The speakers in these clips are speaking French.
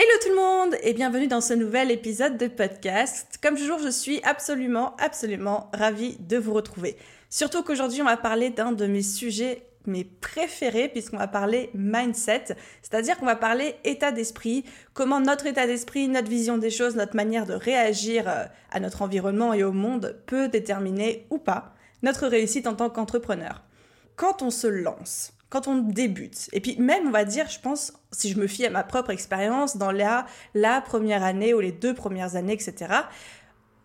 Hello tout le monde et bienvenue dans ce nouvel épisode de podcast. Comme toujours, je suis absolument, absolument ravie de vous retrouver. Surtout qu'aujourd'hui, on va parler d'un de mes sujets mes préférés puisqu'on va parler mindset, c'est-à-dire qu'on va parler état d'esprit, comment notre état d'esprit, notre vision des choses, notre manière de réagir euh, à notre environnement et au monde peut déterminer ou pas notre réussite en tant qu'entrepreneur. Quand on se lance, quand on débute. Et puis même, on va dire, je pense, si je me fie à ma propre expérience, dans la, la première année ou les deux premières années, etc.,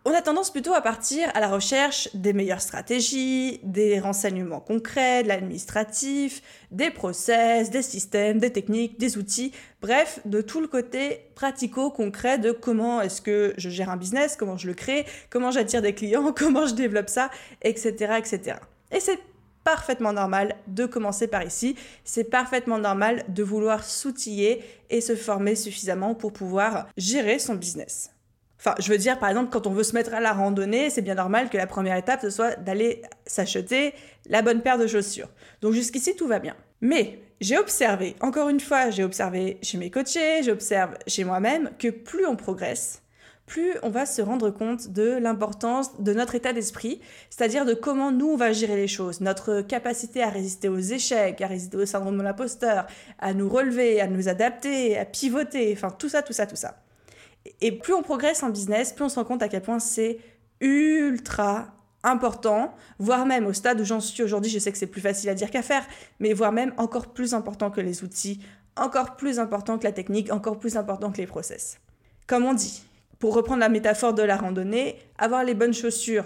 on a tendance plutôt à partir à la recherche des meilleures stratégies, des renseignements concrets, de l'administratif, des process, des systèmes, des techniques, des outils, bref, de tout le côté pratico-concret de comment est-ce que je gère un business, comment je le crée, comment j'attire des clients, comment je développe ça, etc. etc. Et c'est parfaitement normal de commencer par ici. C'est parfaitement normal de vouloir s'outiller et se former suffisamment pour pouvoir gérer son business. Enfin, je veux dire, par exemple, quand on veut se mettre à la randonnée, c'est bien normal que la première étape, ce soit d'aller s'acheter la bonne paire de chaussures. Donc jusqu'ici, tout va bien. Mais j'ai observé, encore une fois, j'ai observé chez mes coachés, j'observe chez moi-même, que plus on progresse, plus on va se rendre compte de l'importance de notre état d'esprit, c'est-à-dire de comment nous on va gérer les choses, notre capacité à résister aux échecs, à résister au syndrome de l'imposteur, à nous relever, à nous adapter, à pivoter, enfin tout ça, tout ça, tout ça. Et plus on progresse en business, plus on se rend compte à quel point c'est ultra important, voire même au stade où j'en suis aujourd'hui, je sais que c'est plus facile à dire qu'à faire, mais voire même encore plus important que les outils, encore plus important que la technique, encore plus important que les process. Comme on dit, pour reprendre la métaphore de la randonnée, avoir les bonnes chaussures,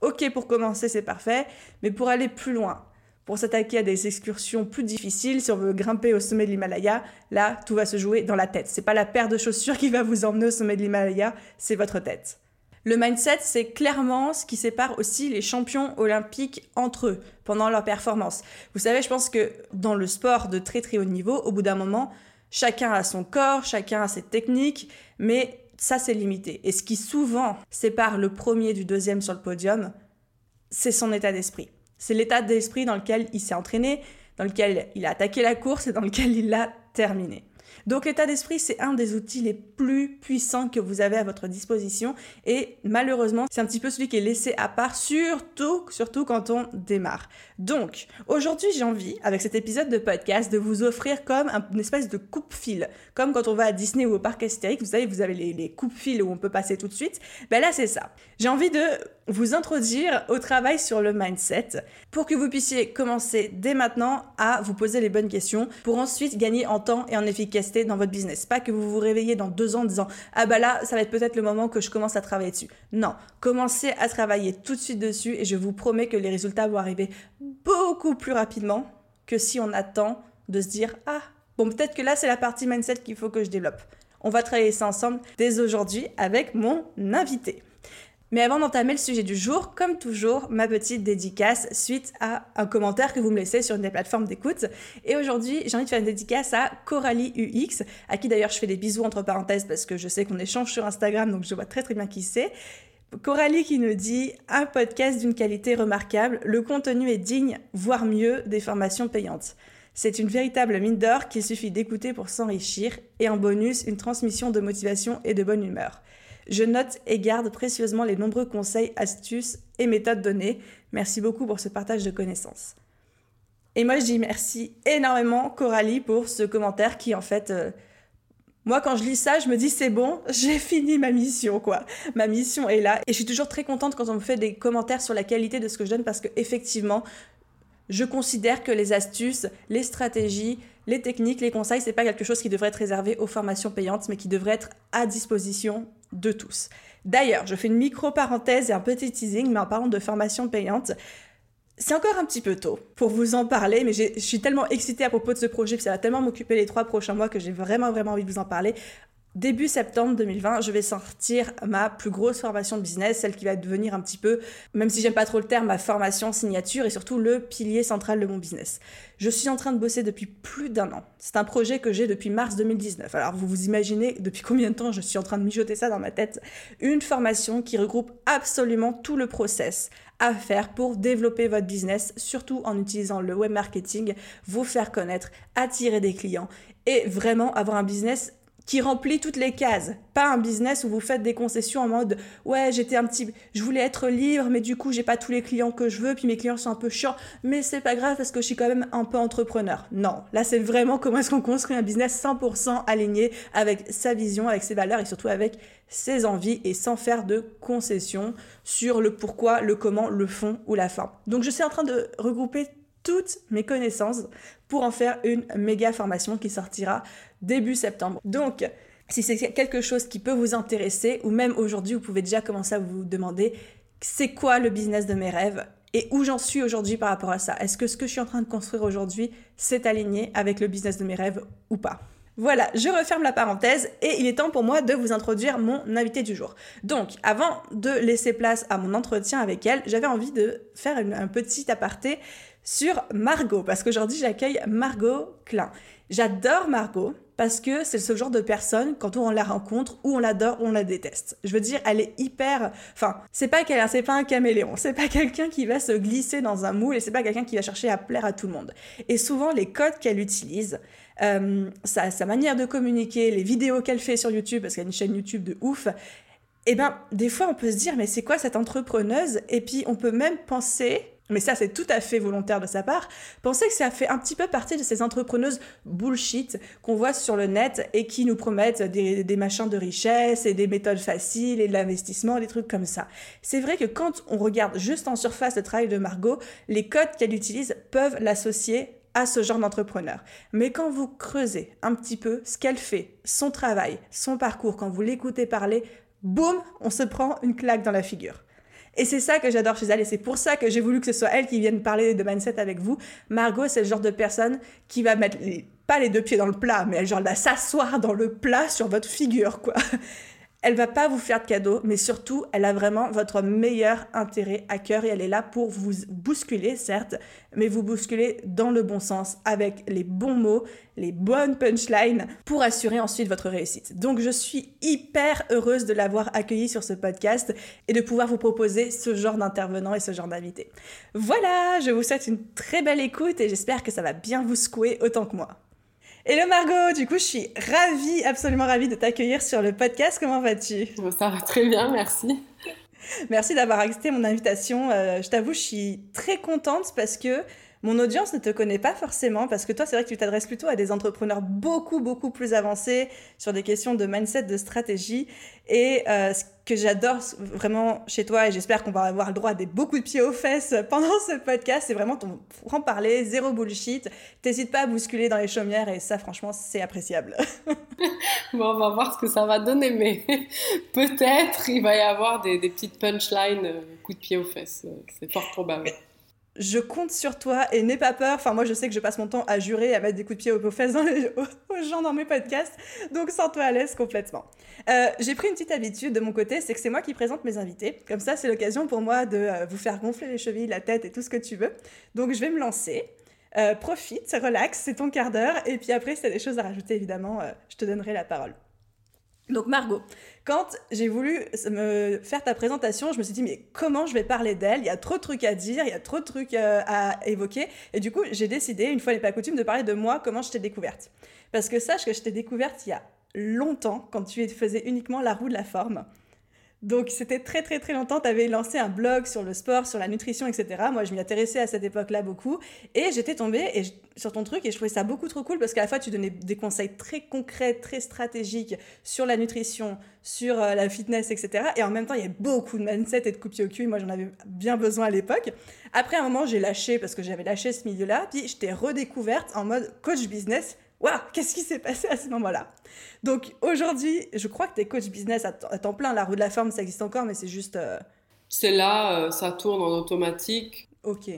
ok pour commencer c'est parfait, mais pour aller plus loin, pour s'attaquer à des excursions plus difficiles, si on veut grimper au sommet de l'Himalaya, là tout va se jouer dans la tête. C'est pas la paire de chaussures qui va vous emmener au sommet de l'Himalaya, c'est votre tête. Le mindset, c'est clairement ce qui sépare aussi les champions olympiques entre eux pendant leur performance. Vous savez, je pense que dans le sport de très très haut niveau, au bout d'un moment, chacun a son corps, chacun a ses techniques, mais ça c'est limité. Et ce qui souvent sépare le premier du deuxième sur le podium, c'est son état d'esprit. C'est l'état d'esprit dans lequel il s'est entraîné, dans lequel il a attaqué la course et dans lequel il l'a terminé. Donc l'état d'esprit, c'est un des outils les plus puissants que vous avez à votre disposition et malheureusement, c'est un petit peu celui qui est laissé à part, surtout, surtout quand on démarre. Donc aujourd'hui, j'ai envie, avec cet épisode de podcast, de vous offrir comme une espèce de coupe-fil. Comme quand on va à Disney ou au parc Astérix, vous savez, vous avez les, les coupe-fils où on peut passer tout de suite. Ben là, c'est ça. J'ai envie de vous introduire au travail sur le mindset pour que vous puissiez commencer dès maintenant à vous poser les bonnes questions pour ensuite gagner en temps et en efficacité dans votre business. Pas que vous vous réveillez dans deux en disant ah bah là ça va être peut-être le moment que je commence à travailler dessus. Non, commencez à travailler tout de suite dessus et je vous promets que les résultats vont arriver beaucoup plus rapidement que si on attend de se dire ah bon peut-être que là c'est la partie mindset qu'il faut que je développe. On va travailler ça ensemble dès aujourd'hui avec mon invité. Mais avant d'entamer le sujet du jour, comme toujours, ma petite dédicace suite à un commentaire que vous me laissez sur une des plateformes d'écoute. Et aujourd'hui, j'ai envie de faire une dédicace à Coralie UX, à qui d'ailleurs je fais des bisous entre parenthèses parce que je sais qu'on échange sur Instagram, donc je vois très très bien qui c'est. Coralie qui nous dit un podcast d'une qualité remarquable, le contenu est digne, voire mieux, des formations payantes. C'est une véritable mine d'or qu'il suffit d'écouter pour s'enrichir et en bonus une transmission de motivation et de bonne humeur. Je note et garde précieusement les nombreux conseils, astuces et méthodes données. Merci beaucoup pour ce partage de connaissances. Et moi, je dis merci énormément, Coralie, pour ce commentaire qui, en fait, euh, moi, quand je lis ça, je me dis c'est bon, j'ai fini ma mission, quoi. Ma mission est là. Et je suis toujours très contente quand on me fait des commentaires sur la qualité de ce que je donne parce que, effectivement, je considère que les astuces, les stratégies, les techniques, les conseils, c'est pas quelque chose qui devrait être réservé aux formations payantes, mais qui devrait être à disposition de tous. D'ailleurs, je fais une micro-parenthèse et un petit teasing, mais en parlant de formation payante, c'est encore un petit peu tôt pour vous en parler, mais je suis tellement excitée à propos de ce projet, que ça va tellement m'occuper les trois prochains mois que j'ai vraiment, vraiment envie de vous en parler. Début septembre 2020, je vais sortir ma plus grosse formation de business, celle qui va devenir un petit peu, même si j'aime pas trop le terme, ma formation signature et surtout le pilier central de mon business. Je suis en train de bosser depuis plus d'un an. C'est un projet que j'ai depuis mars 2019. Alors vous vous imaginez depuis combien de temps je suis en train de mijoter ça dans ma tête Une formation qui regroupe absolument tout le process à faire pour développer votre business, surtout en utilisant le web marketing, vous faire connaître, attirer des clients et vraiment avoir un business qui remplit toutes les cases. Pas un business où vous faites des concessions en mode ouais, j'étais un petit je voulais être libre mais du coup, j'ai pas tous les clients que je veux puis mes clients sont un peu chiants, mais c'est pas grave parce que je suis quand même un peu entrepreneur. Non, là c'est vraiment comment est-ce qu'on construit un business 100% aligné avec sa vision, avec ses valeurs et surtout avec ses envies et sans faire de concessions sur le pourquoi, le comment, le fond ou la fin. Donc je suis en train de regrouper toutes mes connaissances pour en faire une méga formation qui sortira début septembre. Donc, si c'est quelque chose qui peut vous intéresser, ou même aujourd'hui, vous pouvez déjà commencer à vous demander c'est quoi le business de mes rêves et où j'en suis aujourd'hui par rapport à ça? Est-ce que ce que je suis en train de construire aujourd'hui s'est aligné avec le business de mes rêves ou pas? Voilà, je referme la parenthèse et il est temps pour moi de vous introduire mon invité du jour. Donc, avant de laisser place à mon entretien avec elle, j'avais envie de faire un petit aparté sur Margot, parce qu'aujourd'hui j'accueille Margot Klein. J'adore Margot parce que c'est ce genre de personne, quand on la rencontre, ou on l'adore ou on la déteste. Je veux dire, elle est hyper... Enfin, c'est pas pas un caméléon, c'est pas quelqu'un qui va se glisser dans un moule et c'est pas quelqu'un qui va chercher à plaire à tout le monde. Et souvent, les codes qu'elle utilise, euh, sa, manière de communiquer, les vidéos qu'elle fait sur YouTube, parce qu'elle a une chaîne YouTube de ouf, eh ben, des fois, on peut se dire, mais c'est quoi cette entrepreneuse? Et puis, on peut même penser mais ça c'est tout à fait volontaire de sa part, pensez que ça fait un petit peu partie de ces entrepreneuses bullshit qu'on voit sur le net et qui nous promettent des, machins de richesse et des méthodes faciles et de l'investissement, des trucs comme ça. C'est vrai que quand on regarde juste en surface le travail de Margot, les codes qu'elle utilise peuvent l'associer à ce genre d'entrepreneur. Mais quand vous creusez un petit peu ce qu'elle fait, son travail, son parcours, quand vous l'écoutez parler, boum, on se prend une claque dans la figure. Et c'est ça que j'adore chez elle et c'est pour ça que j'ai voulu que ce soit elle qui vienne parler de mindset avec vous. Margot, c'est le genre de personne qui va mettre pas les deux pieds dans le plat, mais elle genre va s'asseoir dans le plat sur votre figure, quoi. Elle va pas vous faire de cadeaux, mais surtout, elle a vraiment votre meilleur intérêt à cœur et elle est là pour vous bousculer, certes, mais vous bousculer dans le bon sens, avec les bons mots, les bonnes punchlines, pour assurer ensuite votre réussite. Donc, je suis hyper heureuse de l'avoir accueillie sur ce podcast et de pouvoir vous proposer ce genre d'intervenant et ce genre d'invité. Voilà, je vous souhaite une très belle écoute et j'espère que ça va bien vous secouer autant que moi. Hello Margot, du coup je suis ravie, absolument ravie de t'accueillir sur le podcast. Comment vas-tu? Ça va très bien, merci. Merci d'avoir accepté mon invitation. Euh, je t'avoue, je suis très contente parce que mon audience ne te connaît pas forcément parce que toi, c'est vrai que tu t'adresses plutôt à des entrepreneurs beaucoup, beaucoup plus avancés sur des questions de mindset, de stratégie. Et euh, ce que j'adore vraiment chez toi, et j'espère qu'on va avoir le droit à des beaucoup de pieds aux fesses pendant ce podcast, c'est vraiment ton franc-parler, zéro bullshit. T'hésites pas à bousculer dans les chaumières et ça, franchement, c'est appréciable. bon, on va voir ce que ça va donner, mais peut-être il va y avoir des, des petites punchlines, euh, coup de pied aux fesses. C'est fort probable je compte sur toi et n'aie pas peur. Enfin, moi, je sais que je passe mon temps à jurer, à mettre des coups de pied aux, fesses aux, gens dans mes podcasts. Donc, sens-toi à l'aise complètement. Euh, j'ai pris une petite habitude de mon côté, c'est que c'est moi qui présente mes invités. Comme ça, c'est l'occasion pour moi de euh, vous faire gonfler les chevilles, la tête et tout ce que tu veux. Donc, je vais me lancer. Euh, profite, relax, c'est ton quart d'heure. Et puis après, si tu as des choses à rajouter, évidemment, je te donnerai la parole. Donc Margot, quand j'ai voulu me faire ta présentation, je me suis dit mais comment je vais parler d'elle? Il y a trop de trucs à dire, il y a trop de trucs euh, à évoquer. Et du coup, j'ai décidé, une fois n'est pas coutume, de parler de moi, comment je t'ai découverte. Parce que sache que je t'ai découverte il y a longtemps, quand tu faisais uniquement la roue de la forme. Donc c'était très très très longtemps, tu avais lancé un blog sur le sport, sur la nutrition, etc. Moi je m'y intéressais à cette époque-là beaucoup et j'étais tombée et sur ton truc et je trouvais ça beaucoup trop cool parce qu'à la fois tu donnais des conseils très concrets, très stratégiques sur la nutrition, sur euh, la fitness, etc. Et en même temps il y a beaucoup de mindset et de coupier au cul et moi j'en avais bien besoin à l'époque. Après un moment j'ai lâché parce que j'avais lâché ce milieu-là, puis je t'ai redécouverte en mode coach business waouh, qu'est-ce qui s'est passé à ce moment-là? Donc aujourd'hui, je crois que tes coach business à temps plein, la rue de la forme, ça existe encore, mais c'est juste. Euh, c'est là, euh, ça tourne en automatique. Ok.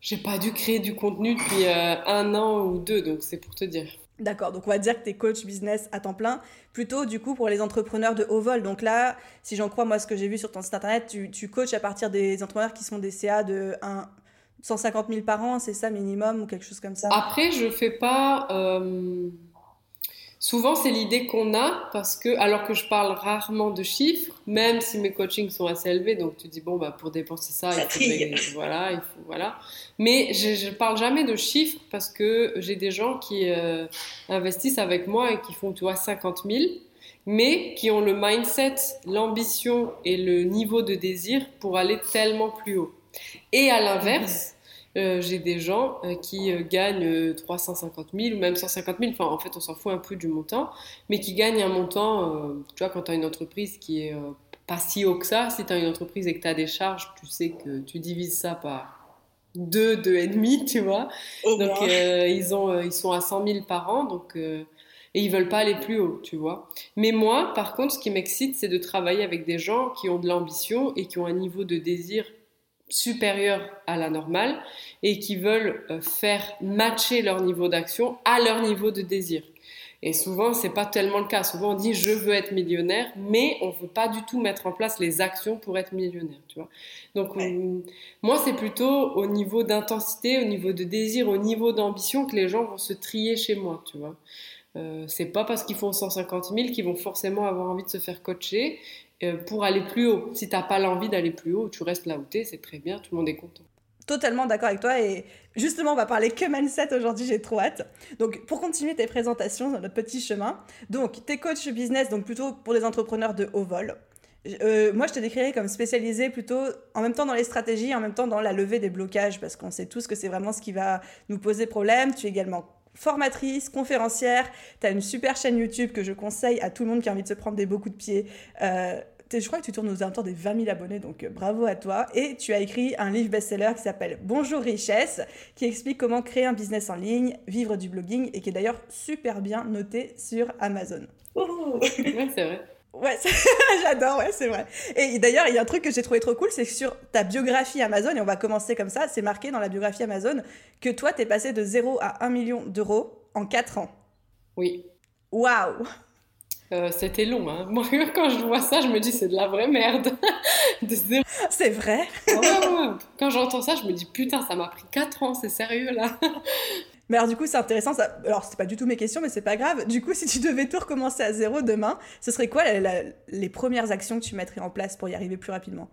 J'ai pas dû créer du contenu depuis euh, un an ou deux, donc c'est pour te dire. D'accord, donc on va dire que tu es coach business à temps plein, plutôt du coup pour les entrepreneurs de haut vol. Donc là, si j'en crois moi ce que j'ai vu sur ton site internet, tu, tu coaches à partir des entrepreneurs qui sont des CA de 1, 150 000 par an, c'est ça minimum ou quelque chose comme ça? Après, je fais pas. Euh, souvent, c'est l'idée qu'on a parce que, alors que je parle rarement de chiffres, même si mes coachings sont assez élevés, donc tu dis bon, bah pour dépenser ça, il faut, voilà, il faut, voilà. Mais je, ne parle jamais de chiffres parce que j'ai des gens qui euh, investissent avec moi et qui font, tu vois, 50 000 mais qui ont le mindset, l'ambition et le niveau de désir pour aller tellement plus haut. Et à l'inverse, euh, j'ai des gens euh, qui euh, gagnent 350 000 ou même 150 000, enfin en fait on s'en fout un peu du montant, mais qui gagnent un montant, tu vois, quand tu as une entreprise qui est pas si haut que ça, si tu as une entreprise et que tu as des charges, tu sais que tu divises ça par deux, deux et demi, tu vois. donc ils, ont, ils sont à 100 000 par an, donc, et ils veulent pas aller plus haut, tu vois. Mais moi, par contre, ce qui m'excite, c'est de travailler avec des gens qui ont de l'ambition et qui ont un niveau de désir supérieurs à la normale et qui veulent euh, faire matcher leur niveau d'action à leur niveau de désir. Et souvent, c'est pas tellement le cas. Souvent, on dit je veux être millionnaire, mais on veut pas du tout mettre en place les actions pour être millionnaire, tu vois. Donc, moi, c'est plutôt au niveau d'intensité, au niveau de désir, au niveau d'ambition que les gens vont se trier chez moi, tu vois. Euh, c'est pas parce qu'ils font 150 000 qu'ils vont forcément avoir envie de se faire coacher. Euh, pour aller plus haut. Si tu n'as pas l'envie d'aller plus haut, tu restes là où tu es, c'est très bien, tout le monde est content. Totalement d'accord avec toi et justement on va parler que mindset aujourd'hui, j'ai trop hâte. Donc pour continuer tes présentations dans notre petit chemin, donc t'es coach business, donc plutôt pour des entrepreneurs de haut vol. Euh, moi, je te décrirais comme spécialisé plutôt en même temps dans les stratégies, en même temps dans la levée des blocages, parce qu'on sait tous que c'est vraiment ce qui va nous poser problème. Tu es également formatrice, conférencière, tu as une super chaîne YouTube que je conseille à tout le monde qui a envie de se prendre des beaux coups de pied. Euh, je crois que tu tournes aux alentours des 20 000 abonnés, donc euh, bravo à toi. Et tu as écrit un livre best-seller qui s'appelle Bonjour Richesse, qui explique comment créer un business en ligne, vivre du blogging, et qui est d'ailleurs super bien noté sur Amazon. ouais, c'est vrai. Ouais, j'adore, ouais, c'est vrai. Et d'ailleurs, il y a un truc que j'ai trouvé trop cool, c'est que sur ta biographie Amazon, et on va commencer comme ça, c'est marqué dans la biographie Amazon que toi, t'es passé de 0 à 1 million d'euros en 4 ans. Oui. Waouh euh, c'était long. Hein. Moi, quand je vois ça, je me dis c'est de la vraie merde. c'est vrai. Quand j'entends ça, je me dis putain, ça m'a pris 4 ans, c'est sérieux là. Mais alors du coup, c'est intéressant. Ça... Alors c'est pas du tout mes questions, mais c'est pas grave. Du coup, si tu devais tout recommencer à zéro demain, ce serait quoi les premières actions que tu mettrais en place pour y arriver plus rapidement?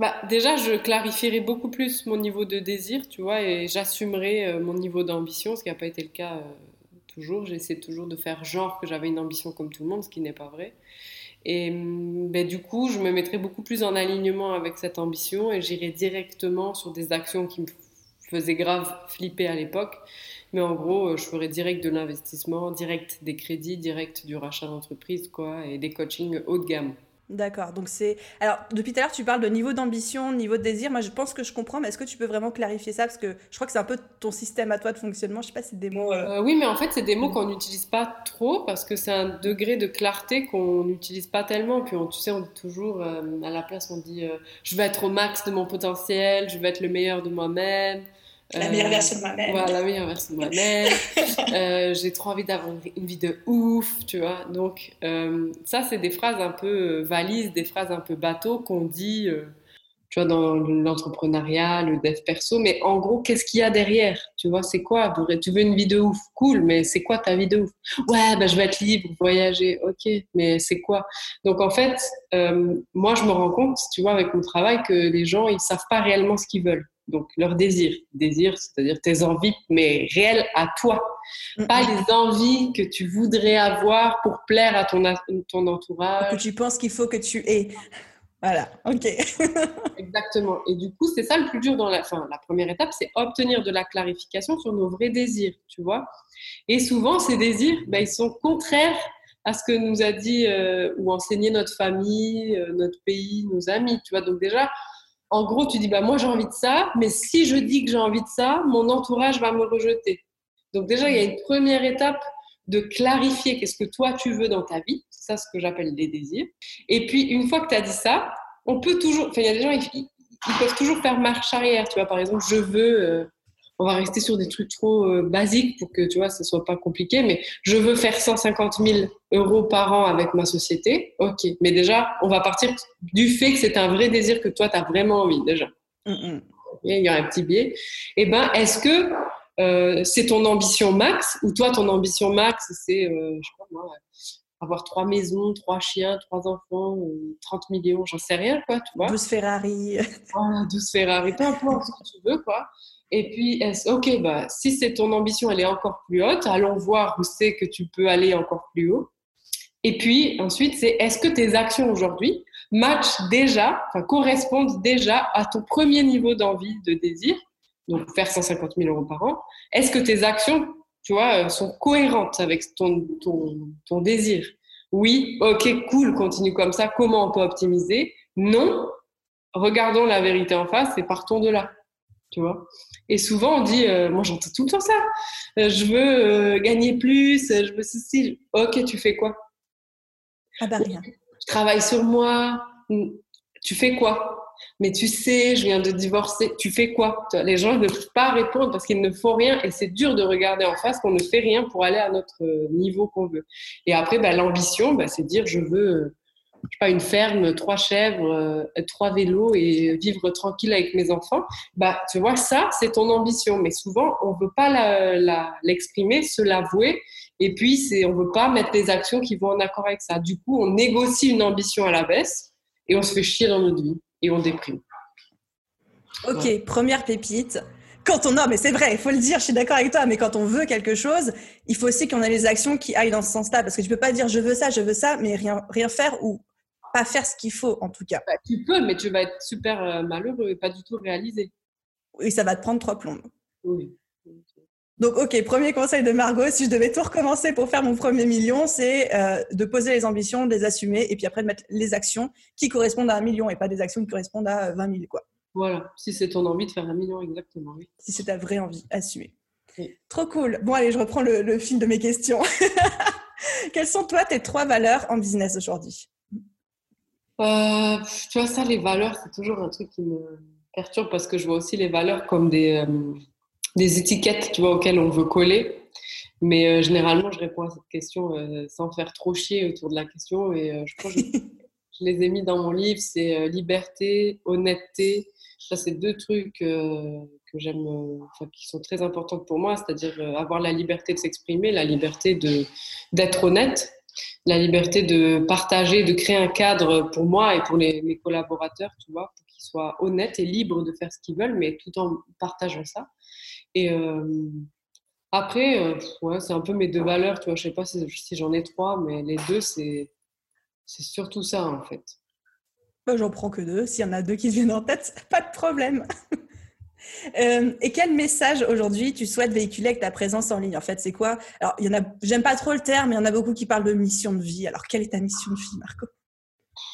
Bah, déjà, je clarifierais beaucoup plus mon niveau de désir, tu vois, et j'assumerais euh, mon niveau d'ambition, ce qui n'a pas été le cas euh, toujours. J'essaie toujours de faire genre que j'avais une ambition comme tout le monde, ce qui n'est pas vrai. Et ben, du coup, je me mettrais beaucoup plus en alignement avec cette ambition et j'irais directement sur des actions qui me faisaient grave flipper à l'époque. Mais en gros, euh, je ferais direct de l'investissement, direct des crédits, direct du rachat d'entreprise, quoi, et des coachings haut de gamme. D'accord. Donc c'est. Alors, depuis tout à l'heure, tu parles de niveau d'ambition, niveau de désir. Moi, je pense que je comprends, mais est-ce que tu peux vraiment clarifier ça? Parce que je crois que c'est un peu ton système à toi de fonctionnement. Je sais pas si c'est des mots. Euh, oui, mais en fait, c'est des mots qu'on n'utilise pas trop parce que c'est un degré de clarté qu'on n'utilise pas tellement. Puis, on, tu sais, on dit toujours, euh, à la place, on dit euh, je vais être au max de mon potentiel, je vais être le meilleur de moi-même. La meilleure euh, version de moi-même. Voilà, la meilleure version de moi-même. Euh, j'ai trop envie d'avoir une vie de ouf, tu vois. Donc, euh, ça, c'est des phrases un peu valises, des phrases un peu bateau qu'on dit, tu vois, dans l'entrepreneuriat, le dev perso. Mais en gros, qu'est-ce qu'il y a derrière Tu vois, c'est quoi Tu veux une vie de ouf? Cool, mais c'est quoi ta vie de ouf? Ouais, ben, je vais être libre, voyager. Ok, mais c'est quoi? Donc, en fait, moi, je me rends compte, tu vois, avec mon travail, que les gens, ils savent pas réellement ce qu'ils veulent donc leur désir. Désir, c'est-à-dire tes envies, mais réelles à toi. Pas les envies que tu voudrais avoir pour plaire à ton, ton entourage. Que tu penses qu'il faut que tu aies. Voilà, ok. Exactement. Et du coup, c'est ça le plus dur dans la, fin, la première étape, c'est obtenir de la clarification sur nos vrais désirs, tu vois. Et souvent, ces désirs, ben, ils sont contraires à ce que nous a dit euh, ou enseigné notre famille, euh, notre pays, nos amis, tu vois. Donc déjà, en gros, tu dis, bah, moi j'ai envie de ça, mais si je dis que j'ai envie de ça, mon entourage va me rejeter. Donc déjà, il y a une première étape de clarifier qu'est-ce que toi tu veux dans ta vie. C'est ça ce que j'appelle les désirs. Et puis, une fois que tu as dit ça, on peut toujours, enfin, il y a des gens, ils, peuvent toujours faire marche arrière. Tu vois, par exemple, je veux, euh, on va rester sur des trucs trop euh, basiques pour que tu vois, ce soit pas compliqué. Mais je veux faire 150 000 euros par an avec ma société. Ok, mais déjà, on va partir du fait que c'est un vrai désir que toi, tu as vraiment envie déjà. Il y a un petit biais. Eh ben, est-ce que euh, c'est ton ambition max ou toi, ton ambition max, c'est, euh, je sais pas moi, avoir trois maisons, trois chiens, trois enfants, 30 millions, j'en sais rien, quoi, tu vois. 12 Ferrari. Voilà, 12 Ferrari, peu importe ce que tu veux, quoi. Et puis, ok, bah, si c'est ton ambition, elle est encore plus haute, allons voir où c'est que tu peux aller encore plus haut. Et puis, ensuite, c'est est-ce que tes actions aujourd'hui matchent déjà, enfin, correspondent déjà à ton premier niveau d'envie, de désir, donc faire 150 000 euros par an? Est-ce que tes actions tu vois, euh, sont cohérentes avec ton, ton, ton désir? Oui, ok, cool, continue comme ça. Comment on peut optimiser? Non, regardons la vérité en face et partons de là. Tu vois Et souvent, on dit, euh, moi j'entends tout le temps ça, euh, je veux gagner plus, je veux ceci. Ok, tu fais quoi? Ah bah rien. Je travaille sur moi. Tu fais quoi? Mais tu sais, je viens de divorcer, tu fais quoi? Les gens ne peuvent pas répondre parce qu'ils ne font rien et c'est dur de regarder en face qu'on ne fait rien pour aller à notre euh, niveau qu'on veut. Et après, bah, l'ambition, bah, c'est dire je veux euh, je sais pas, une ferme, trois chèvres, euh, trois vélos et vivre tranquille avec mes enfants. Bah, tu vois, ça, c'est ton ambition. Mais souvent, on veut pas l'exprimer, la, se l'avouer. Et puis, c'est, on veut pas mettre des actions qui vont en accord avec ça. Du coup, on négocie une ambition à la baisse et on se fait chier dans notre vie et on déprime. Ok, première pépite. Quand on a, mais c'est vrai, il faut le dire, je suis d'accord avec toi, mais quand on veut quelque chose, il faut aussi qu'on ait les actions qui aillent dans ce sens-là, parce que tu peux pas dire je veux ça, je veux ça, mais rien, rien faire ou pas faire ce qu'il faut, en tout cas. Bah, tu peux, mais tu vas être super euh, malheureux et pas du tout réalisé. Oui, ça va te prendre trois plombs. Oui. Donc, ok, premier conseil de Margot, si je devais tout recommencer pour faire mon premier million, c'est euh, de poser les ambitions, de les assumer, et puis après de mettre les actions qui correspondent à un million et pas des actions qui correspondent à 20 000, quoi. Voilà, si c'est ton envie de faire un million, exactement, oui. Si c'est ta vraie envie, assumer. Trop cool. Bon, allez, je reprends le, fil de mes questions. Quelles sont, toi, tes trois valeurs en business aujourd'hui? Euh, Tu vois, ça, les valeurs, c'est toujours un truc qui me perturbe parce que je vois aussi les valeurs comme des... Euh, des étiquettes, tu vois, auxquelles on veut coller. Mais euh, généralement, je réponds à cette question sans faire trop chier autour de la question. Et je crois que je, les ai mis dans mon livre. C'est liberté, honnêteté. Ça, c'est deux trucs que j'aime, qui sont très importantes pour moi. C'est-à-dire avoir la liberté de s'exprimer, la liberté de d'être honnête, la liberté de partager, de créer un cadre pour moi et pour les, mes collaborateurs, tu vois, pour qu'ils soient honnêtes et libres de faire ce qu'ils veulent, mais tout en partageant ça. Et euh, après, euh, ouais, c'est un peu mes deux valeurs, tu vois. Je sais pas si, j'en ai trois, mais les deux, c'est, surtout ça, en fait. J'en prends que deux. S'il y en a deux qui viennent en tête, pas de problème. Euh, et quel message aujourd'hui tu souhaites véhiculer avec ta présence en ligne? En fait, c'est quoi? Alors, il y en a, j'aime pas trop le terme, mais il y en a beaucoup qui parlent de mission de vie. Alors, quelle est ta mission de vie, Marco?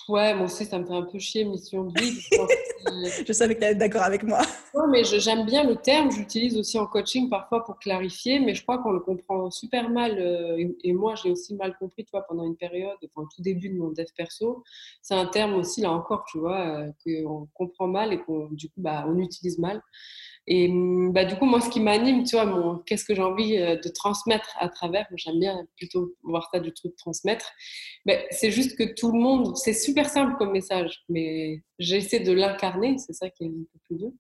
Ouais, moi aussi, ça me fait un peu chier, mission de vie. je savais que tu être d'accord avec moi. Non, mais j'aime bien le terme. J'utilise aussi en coaching parfois pour clarifier, mais je crois qu'on le comprend super mal. Euh, et, moi, j'ai aussi mal compris, tu vois, pendant une période, enfin, au tout début de mon dev perso. C'est un terme aussi, là encore, tu vois, euh, qu'on comprend mal et qu'on, du coup, bah, on utilise mal. Et mm, bah, du coup, moi, ce qui m'anime, tu vois, mon, qu'est-ce que j'ai envie euh, de transmettre à travers, j'aime bien plutôt voir ça du truc transmettre, mais c'est juste que tout le monde, c'est super simple comme message, mais j'essaie de l'incarner, c'est ça qui est un peu plus dur.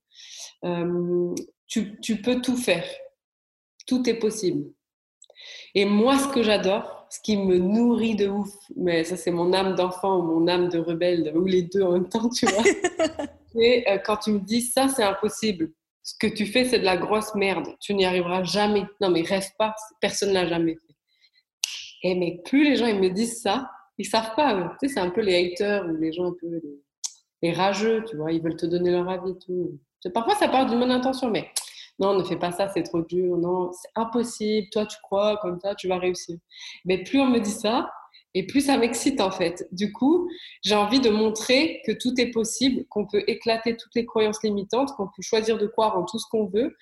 Euh, tu, tu peux tout faire, tout est possible. Et moi, ce que j'adore, ce qui me nourrit de ouf, mais ça c'est mon âme d'enfant ou mon âme de rebelle, ou les deux en même temps, tu vois, c'est euh, quand tu me dis ça c'est impossible ce que tu fais, c'est de la grosse merde. Tu n'y arriveras jamais. Non, mais rêve pas. Personne l'a jamais fait. Et mais plus les gens me disent ça, ils savent pas. Tu sais, c'est un peu les haters ou les gens un peu les, rageux, tu vois. Ils veulent te donner leur avis, tout. Parfois, ça part d'une bonne intention, mais non, ne fais pas ça, c'est trop dur. Non, c'est impossible. Toi, tu crois comme ça, tu vas réussir. Mais plus on me dit ça, et plus ça m'excite en fait. Du coup, j'ai envie de montrer que tout est possible, qu'on peut éclater toutes les croyances limitantes, qu'on peut choisir de croire en tout ce qu'on veut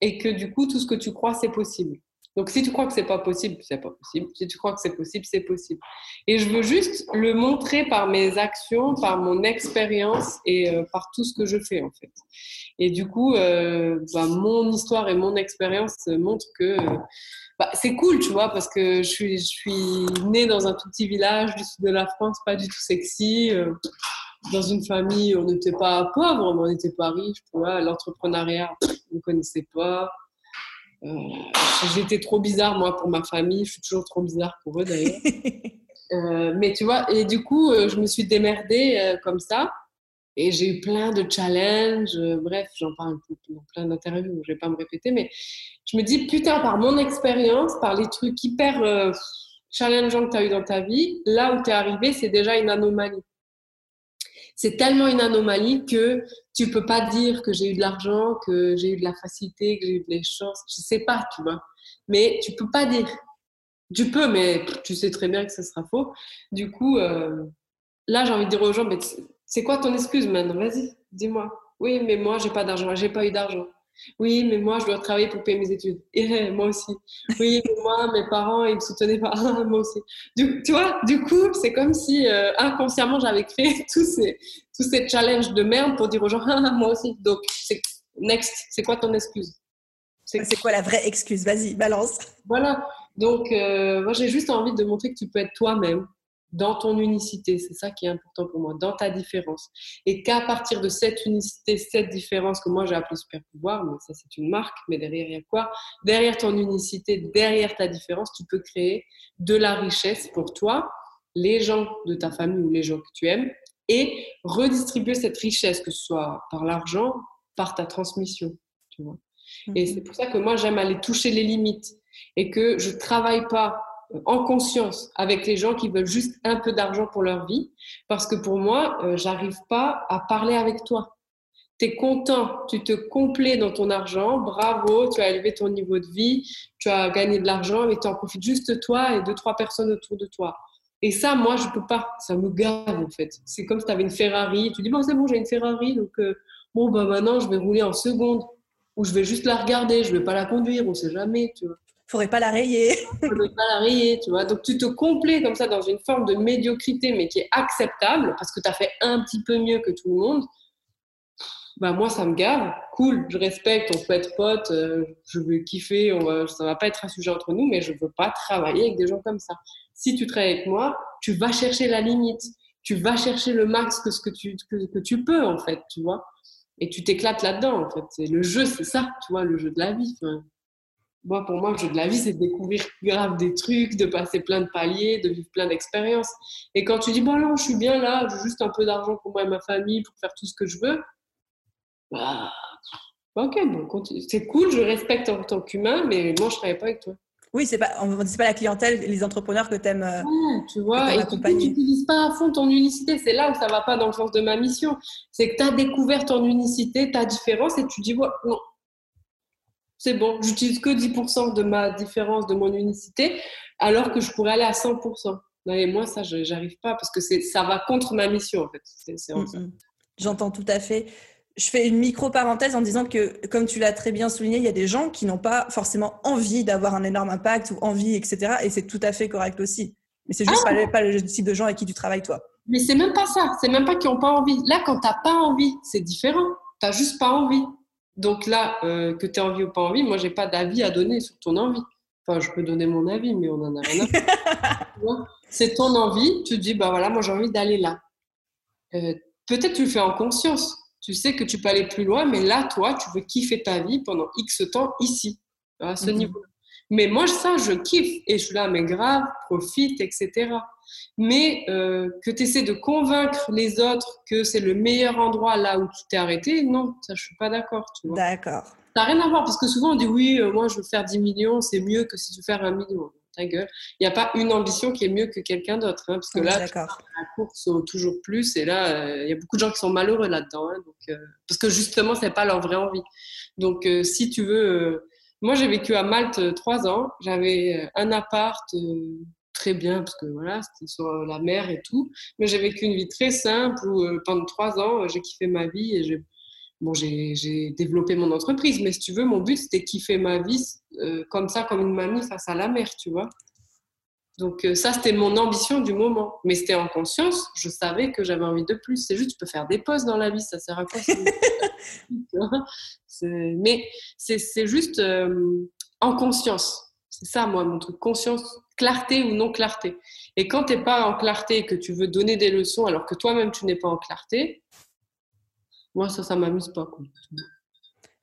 et que du coup, tout ce que tu crois, c'est possible. Donc, si tu crois que c'est pas possible, c'est pas possible. Si tu crois que c'est possible, c'est possible. Et je veux juste le montrer par mes actions, par mon expérience et euh, par tout ce que je fais, en fait. Et du coup, euh, bah, mon histoire et mon expérience montrent que bah, c'est cool, tu vois, parce que je suis, je suis née dans un tout petit village du sud de la France, pas du tout sexy. Euh, dans une famille, on n'était pas pauvre, mais on n'était pas riche. L'entrepreneuriat, on ne connaissait pas. Euh, j'étais trop bizarre, moi, pour ma famille. Je suis toujours trop bizarre pour eux, d'ailleurs. euh, mais tu vois, et du coup, euh, je me suis démerdée euh, comme ça. Et j'ai eu plein de challenges. bref, j'en parle dans plein d'interviews, je vais pas me répéter. Mais je me dis, putain, par mon expérience, par les trucs hyper challengeants que tu as eu dans ta vie, là où tu es arrivé, c'est déjà une anomalie c'est tellement une anomalie que tu peux pas dire que j'ai eu de l'argent, que j'ai eu de la facilité, que j'ai eu des chances. Je sais pas, tu vois. Mais tu peux pas dire. Tu peux, mais tu sais très bien que ce sera faux. Du coup, euh, là, j'ai envie de dire aux gens, mais c'est quoi ton excuse maintenant? Vas-y, dis-moi. Oui, mais moi, j'ai pas d'argent. J'ai pas eu d'argent. Oui, mais moi, je dois travailler pour payer mes études. Et moi aussi. Oui, mais moi, mes parents, ils me soutenaient pas. moi aussi. Du, tu vois, du coup, c'est comme si euh, inconsciemment, j'avais créé tous ces, tous ces challenges de merde pour dire aux gens, moi aussi. Donc, c'est next, c'est quoi ton excuse? C'est quoi la vraie excuse? Vas-y, balance. Voilà. Donc, euh, moi, j'ai juste envie de montrer que tu peux être toi-même dans ton unicité. C'est ça qui est important pour moi, dans ta différence. Et qu'à partir de cette unicité, cette différence que moi j'ai appelé super pouvoir, mais ça c'est une marque, mais derrière il y a quoi? Derrière ton unicité, derrière ta différence, tu peux créer de la richesse pour toi, les gens de ta famille ou les gens que tu aimes, et redistribuer cette richesse, que ce soit par l'argent, par ta transmission. Tu vois Et mhm. c'est pour ça que moi j'aime aller toucher les limites et que je travaille pas en conscience avec les gens qui veulent juste un peu d'argent pour leur vie. Parce que pour moi, euh, j'arrive pas à parler avec toi. Tu es content, tu te complais dans ton argent, bravo, tu as élevé ton niveau de vie, tu as gagné de l'argent, mais tu en profites juste toi et deux, trois personnes autour de toi. Et ça, moi, je peux pas. Ça me gave, en fait. C'est comme si tu avais une Ferrari. Tu dis, bon, c'est bon, j'ai une Ferrari, donc euh, bon, bah maintenant, je vais rouler en seconde. Ou je vais juste la regarder, je vais pas la conduire, on sait jamais, tu vois faudrait pas la rayer. faudrait pas la rayer, tu vois. Donc tu te complais comme ça dans une forme de médiocrité, mais qui est acceptable parce que tu as fait un petit peu mieux que tout le monde. Bah moi ça me gave, cool, je respecte, on peut être potes, euh, je veux kiffer, on va, ça va pas être un sujet entre nous, mais je veux pas travailler avec des gens comme ça. Si tu travailles avec moi, tu vas chercher la limite, tu vas chercher le max que ce que tu que, que tu peux en fait, tu vois. Et tu t'éclates là-dedans en fait. Le jeu, c'est ça, tu vois, le jeu de la vie. Moi, pour moi, le jeu de la vie, c'est de découvrir grave des trucs, de passer plein de paliers, de vivre plein d'expériences. Et quand tu dis, bon, non, je suis bien là, j'ai juste un peu d'argent pour moi et ma famille, pour faire tout ce que je veux, bah, ok, bon, c'est cool, je respecte en tant qu'humain, mais moi, je ne travaille pas avec toi. Oui, c'est pas, on ne dit pas la clientèle, les entrepreneurs que tu aimes. Euh, tu vois, et tu n'utilises pas à fond ton unicité. C'est là où ça ne va pas dans le sens de ma mission. C'est que tu as découvert ton unicité, ta différence, et tu dis, ouais, non, c'est bon, j'utilise que 10% de ma différence, de mon unicité, alors que je pourrais aller à 100%. Et moi, ça, je n'arrive pas parce que ça va contre ma mission, en fait. Mm, mm. J'entends tout à fait. Je fais une micro-parenthèse en disant que, comme tu l'as très bien souligné, il y a des gens qui n'ont pas forcément envie d'avoir un énorme impact ou envie, etc. Et c'est tout à fait correct aussi. Mais c'est juste ah pas, pas, le type de gens avec qui tu travailles, toi. Mais c'est même pas ça. C'est même pas qu'ils n'ont pas envie. Là, quand tu n'as pas envie, c'est différent. Tu n'as juste pas envie. Donc là, euh, que tu aies envie ou pas envie, moi, j'ai pas d'avis à donner sur ton envie. Enfin, je peux donner mon avis, mais on en a rien à faire. C'est ton envie, tu te dis, bah voilà, moi, j'ai envie d'aller là. Euh, peut-être tu le fais en conscience. Tu sais que tu peux aller plus loin, mais là, toi, tu veux kiffer ta vie pendant X temps ici, à ce mhm. niveau. Mais moi, ça, je kiffe. Et je suis là, mais grave, profite, etc. Mais euh, que tu essaies de convaincre les autres que c'est le meilleur endroit là où tu t'es arrêté, non, ça, je suis pas d'accord. D'accord. Ça n'a rien à voir parce que souvent on dit oui, euh, moi je veux faire 10 millions, c'est mieux que si tu veux faire un million. Ta gueule. Il n'y a pas une ambition qui est mieux que quelqu'un d'autre. Hein, parce que là, la course au toujours plus. Et là, euh, il y a beaucoup de gens qui sont malheureux là-dedans. Hein, parce que justement, c'est pas leur vraie envie. Donc, si tu veux. moi, j'ai vécu à Malte trois ans. J'avais un appart très bien parce que voilà, c'était sur la mer et tout. Mais j'ai vécu une vie très simple où euh, pendant trois ans, j'ai kiffé ma vie et j'ai bon, j'ai développé mon entreprise, mais si tu veux, mon but, c'était kiffer ma vie euh, comme ça, comme une mamie face à la mer, tu vois. Donc euh, ça, c'était mon ambition du moment. Mais c'était en conscience, je savais que j'avais envie de plus. C'est juste, tu peux faire des pauses dans la vie, ça sert à quoi Mais c'est juste euh, en conscience. C'est ça, moi, mon truc. Conscience, clarté ou non clarté. Et quand tu n'es pas en clarté et que tu veux donner des leçons alors que toi-même, tu n'es pas en clarté, moi, ça, ça m'amuse pas.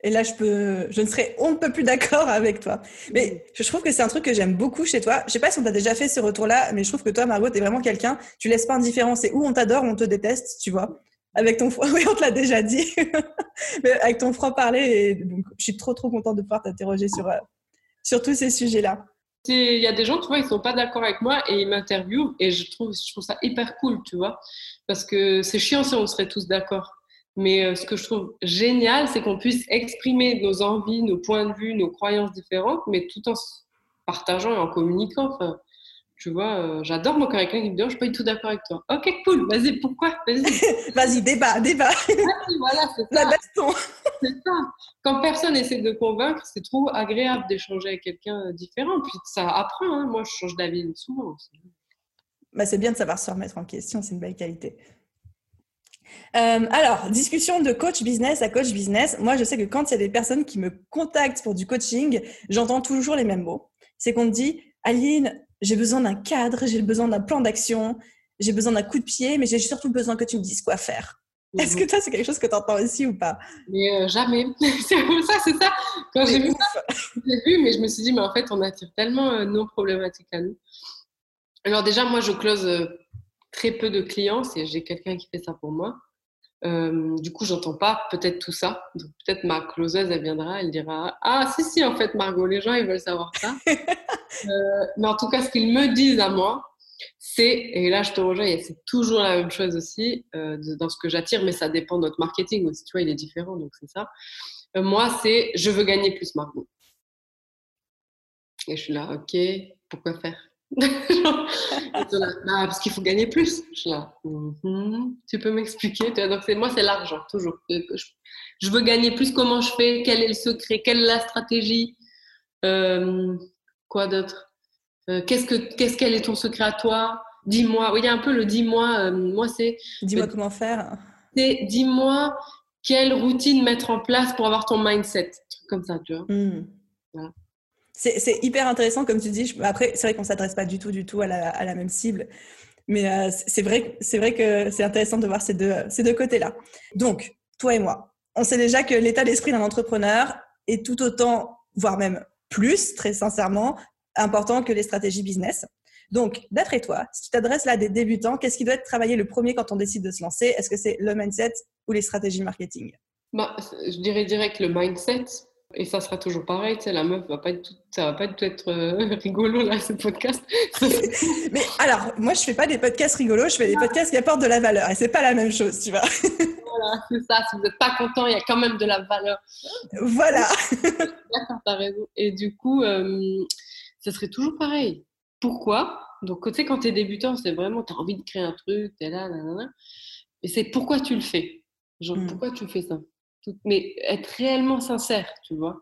Et là, je peux, je ne serais on ne peut plus d'accord avec toi. Mais je trouve que c'est un truc que j'aime beaucoup chez toi. Je sais pas si on t'a déjà fait ce retour-là, mais je trouve que toi, Margot, tu es vraiment quelqu'un, tu laisses pas indifférent. C'est où on t'adore, on te déteste, tu vois. Avec ton froid, oui, on te l'a déjà dit. mais avec ton froid parler, et donc, je suis trop, trop contente de pouvoir t'interroger sur, euh, sur tous ces sujets-là. Il y a des gens, tu vois, ils sont pas d'accord avec moi et ils m'interviewent et je trouve, ça hyper cool, tu vois. Parce que c'est chiant si on serait tous d'accord. Mais euh, ce que je trouve génial, c'est qu'on puisse exprimer nos envies, nos points de vue, nos croyances différentes, mais tout en partageant et en communiquant. Enfin, tu vois, euh, j'adore moi quand quelqu'un qui me dit oh, Je suis pas du tout d'accord avec toi. Ok, cool, vas-y, pourquoi? Vas-y, vas-y débat, débat. voilà, c'est ça. c'est ça. Quand personne essaie de convaincre, c'est trop agréable d'échanger avec quelqu'un euh, différent. Puis ça apprend. Hein. Moi, je change d'avis souvent. Bah, c'est bien de savoir se remettre en question, c'est une belle qualité. Euh, alors, discussion de coach business à coach business. Moi, je sais que quand il y a des personnes qui me contactent pour du coaching, j'entends toujours les mêmes mots. C'est qu'on me dit, Aline, j'ai besoin d'un cadre, j'ai besoin d'un plan d'action, j'ai besoin d'un coup de pied, mais j'ai surtout besoin que tu me dises quoi faire. Est-ce que toi, c'est quelque chose que tu entends aussi ou pas? Mais euh, jamais. c'est ça, c'est ça. Quand j'ai vu ça, j'ai vu, mais je me suis dit, mais en fait, on attire tellement euh, nos problématiques à nous. Alors déjà, moi, je close très peu de clients, j'ai quelqu'un qui fait ça pour moi. Euh, du coup, j'entends pas peut-être tout ça. Donc, peut-être ma closeuse, elle viendra, elle dira Ah, si, si, en fait, Margot, les gens, ils veulent savoir ça. euh, mais en tout cas, ce qu'ils me disent à moi, c'est, et là, je te rejoins, c'est toujours la même chose aussi euh, dans ce que j'attire, mais ça dépend de notre marketing aussi. Tu vois, il est différent, donc c'est ça. Moi, c'est Je veux gagner plus, Margot. Et je suis là, ok, pourquoi faire? Bah, parce qu'il faut gagner plus. Je là, mm-hmm. tu peux m'expliquer Donc, moi, c'est l'argent, toujours. Je veux gagner plus, comment je fais Quel est le secret Quelle est la stratégie euh, Quoi d'autre? Euh, Qu'est-ce que, qu'est-ce quel est ton secret à toi? Dis-moi. Oui, il y a un peu le dis-moi. Euh, moi, c'est. Dis-moi comment faire. C'est dis-moi quelle routine mettre en place pour avoir ton mindset. Comme ça, tu vois. Mm. Voilà. C'est hyper intéressant, comme tu dis. Après, c'est vrai qu'on ne s'adresse pas du tout, du tout à la, même cible. Mais euh, c'est vrai, vrai que c'est intéressant de voir ces deux, ces deux côtés-là. Donc, toi et moi, on sait déjà que l'état d'esprit d'un entrepreneur est tout autant, voire même plus, très sincèrement, important que les stratégies business. Donc, d'après toi, si tu t'adresses là à des débutants, qu'est-ce qui doit être travaillé le premier quand on décide de se lancer? Est-ce que c'est le mindset ou les stratégies marketing? Bah, Je dirais direct le mindset et ça sera toujours pareil, tu sais, la meuf va pas être ça va pas tout être euh, rigolo là, ce podcast. Mais alors, moi, je fais pas des podcasts rigolos, je fais des podcasts qui apportent de la valeur, et c'est pas la même chose, tu vois. voilà, c'est ça. Si vous n'êtes pas content, il y a quand même de la valeur. Voilà. D'accord, t'as raison. Et du coup, euh, ça serait toujours pareil. Pourquoi? Donc, tu sais, quand t'es débutant, c'est vraiment, t'as envie de créer un truc, t'es là, là, là, Et c'est pourquoi tu le fais? Genre, hmm. pourquoi tu fais ça? Mais être réellement sincère, tu vois.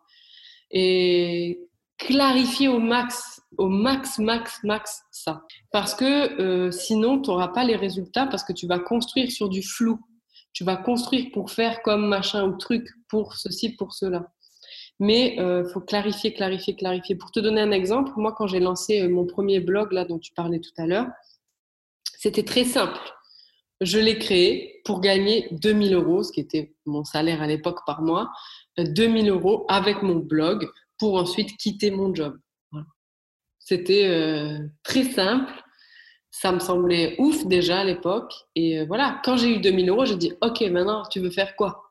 Et clarifier au max, au max, max, max ça. Parce que euh, sinon, tu n'auras pas les résultats parce que tu vas construire sur du flou. Tu vas construire pour faire comme machin ou truc, pour ceci, pour cela. Mais il euh, faut clarifier, clarifier, clarifier. Pour te donner un exemple, moi, quand j'ai lancé euh, mon premier blog, là, dont tu parlais tout à l'heure, c'était très simple. Je l'ai créé pour gagner 2000 euros, ce qui était mon salaire à l'époque par mois, 2000 euh, euros avec mon blog pour ensuite quitter mon job. C'était euh, très simple. Ça me semblait ouf déjà à l'époque. Et euh, voilà, quand j'ai eu 2000 euros, j'ai dit, OK, maintenant, tu veux faire quoi?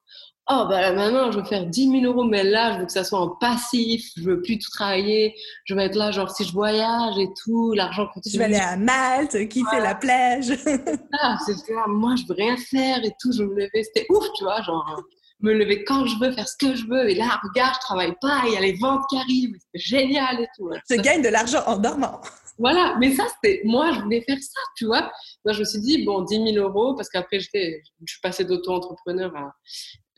Oh bah maintenant je veux faire 10 000 euros, mais là je veux que ça soit en passif, je veux plus tout travailler, je veux être là genre si je voyage et tout, l'argent continue. Je vais aller à Malte, kiffer la plage. ah, c'était là, moi je veux rien faire et tout, je me levais, c'était ouf, tu vois, genre me lever quand je veux, faire ce que je veux, et là regarde, je travaille pas, il y a les ventes qui arrivent, c'est génial et tout. Je gagne de l'argent en dormant. Voilà, mais ça, c'était moi, je voulais faire ça, tu vois. Moi, je me suis dit, bon, 10 000 euros, parce qu'après, je suis passée d'auto-entrepreneur à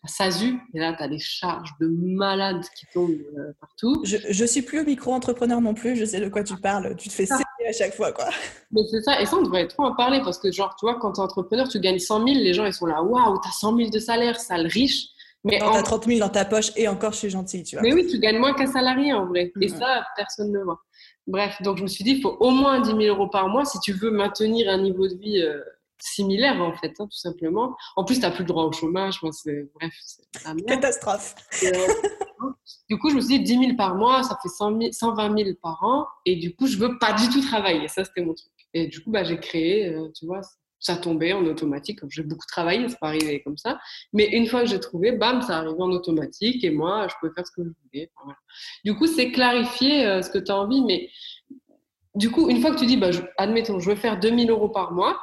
SASU, et là, tu as des charges de malades qui tombent euh, partout. Je, je suis plus micro-entrepreneur non plus, je sais de quoi tu parles. Tu te fais saigner à chaque fois, quoi. Mais c'est ça, et ça, on devrait trop en parler parce que, genre, tu vois, quand tu es entrepreneur, tu gagnes 100 000, les gens, ils sont là, waouh, tu as 100 000 de salaire, sale riche. Mais en... t'as 30 000 dans ta poche et encore, je suis gentille, tu vois. Mais oui, tu gagnes moins qu'un salarié en vrai. Et ça, personne ne le voit. Bref, donc je me suis dit, il faut au moins 10 000 euros par mois si tu veux maintenir un niveau de vie euh, similaire, en fait, hein, tout simplement. En plus, tu n'as plus le droit au chômage. Moi, c'est, bref, c'est Catastrophe. Euh, du coup, je me suis dit, 10 000 par mois, ça fait 100 000, 120 000 par an. Et du coup, je veux pas du tout travailler. Ça, c'était mon truc. Et du coup, bah, j'ai créé, euh, tu vois, ça tombait en automatique. J'ai beaucoup travaillé, ça pas arrivé comme ça. Mais une fois que j'ai trouvé, bam, ça arrivait en automatique et moi, je pouvais faire ce que je voulais. Du coup, c'est clarifier euh, ce que tu as envie. Mais du coup, une fois que tu dis, bah, admettons, je veux faire 2000 euros par mois,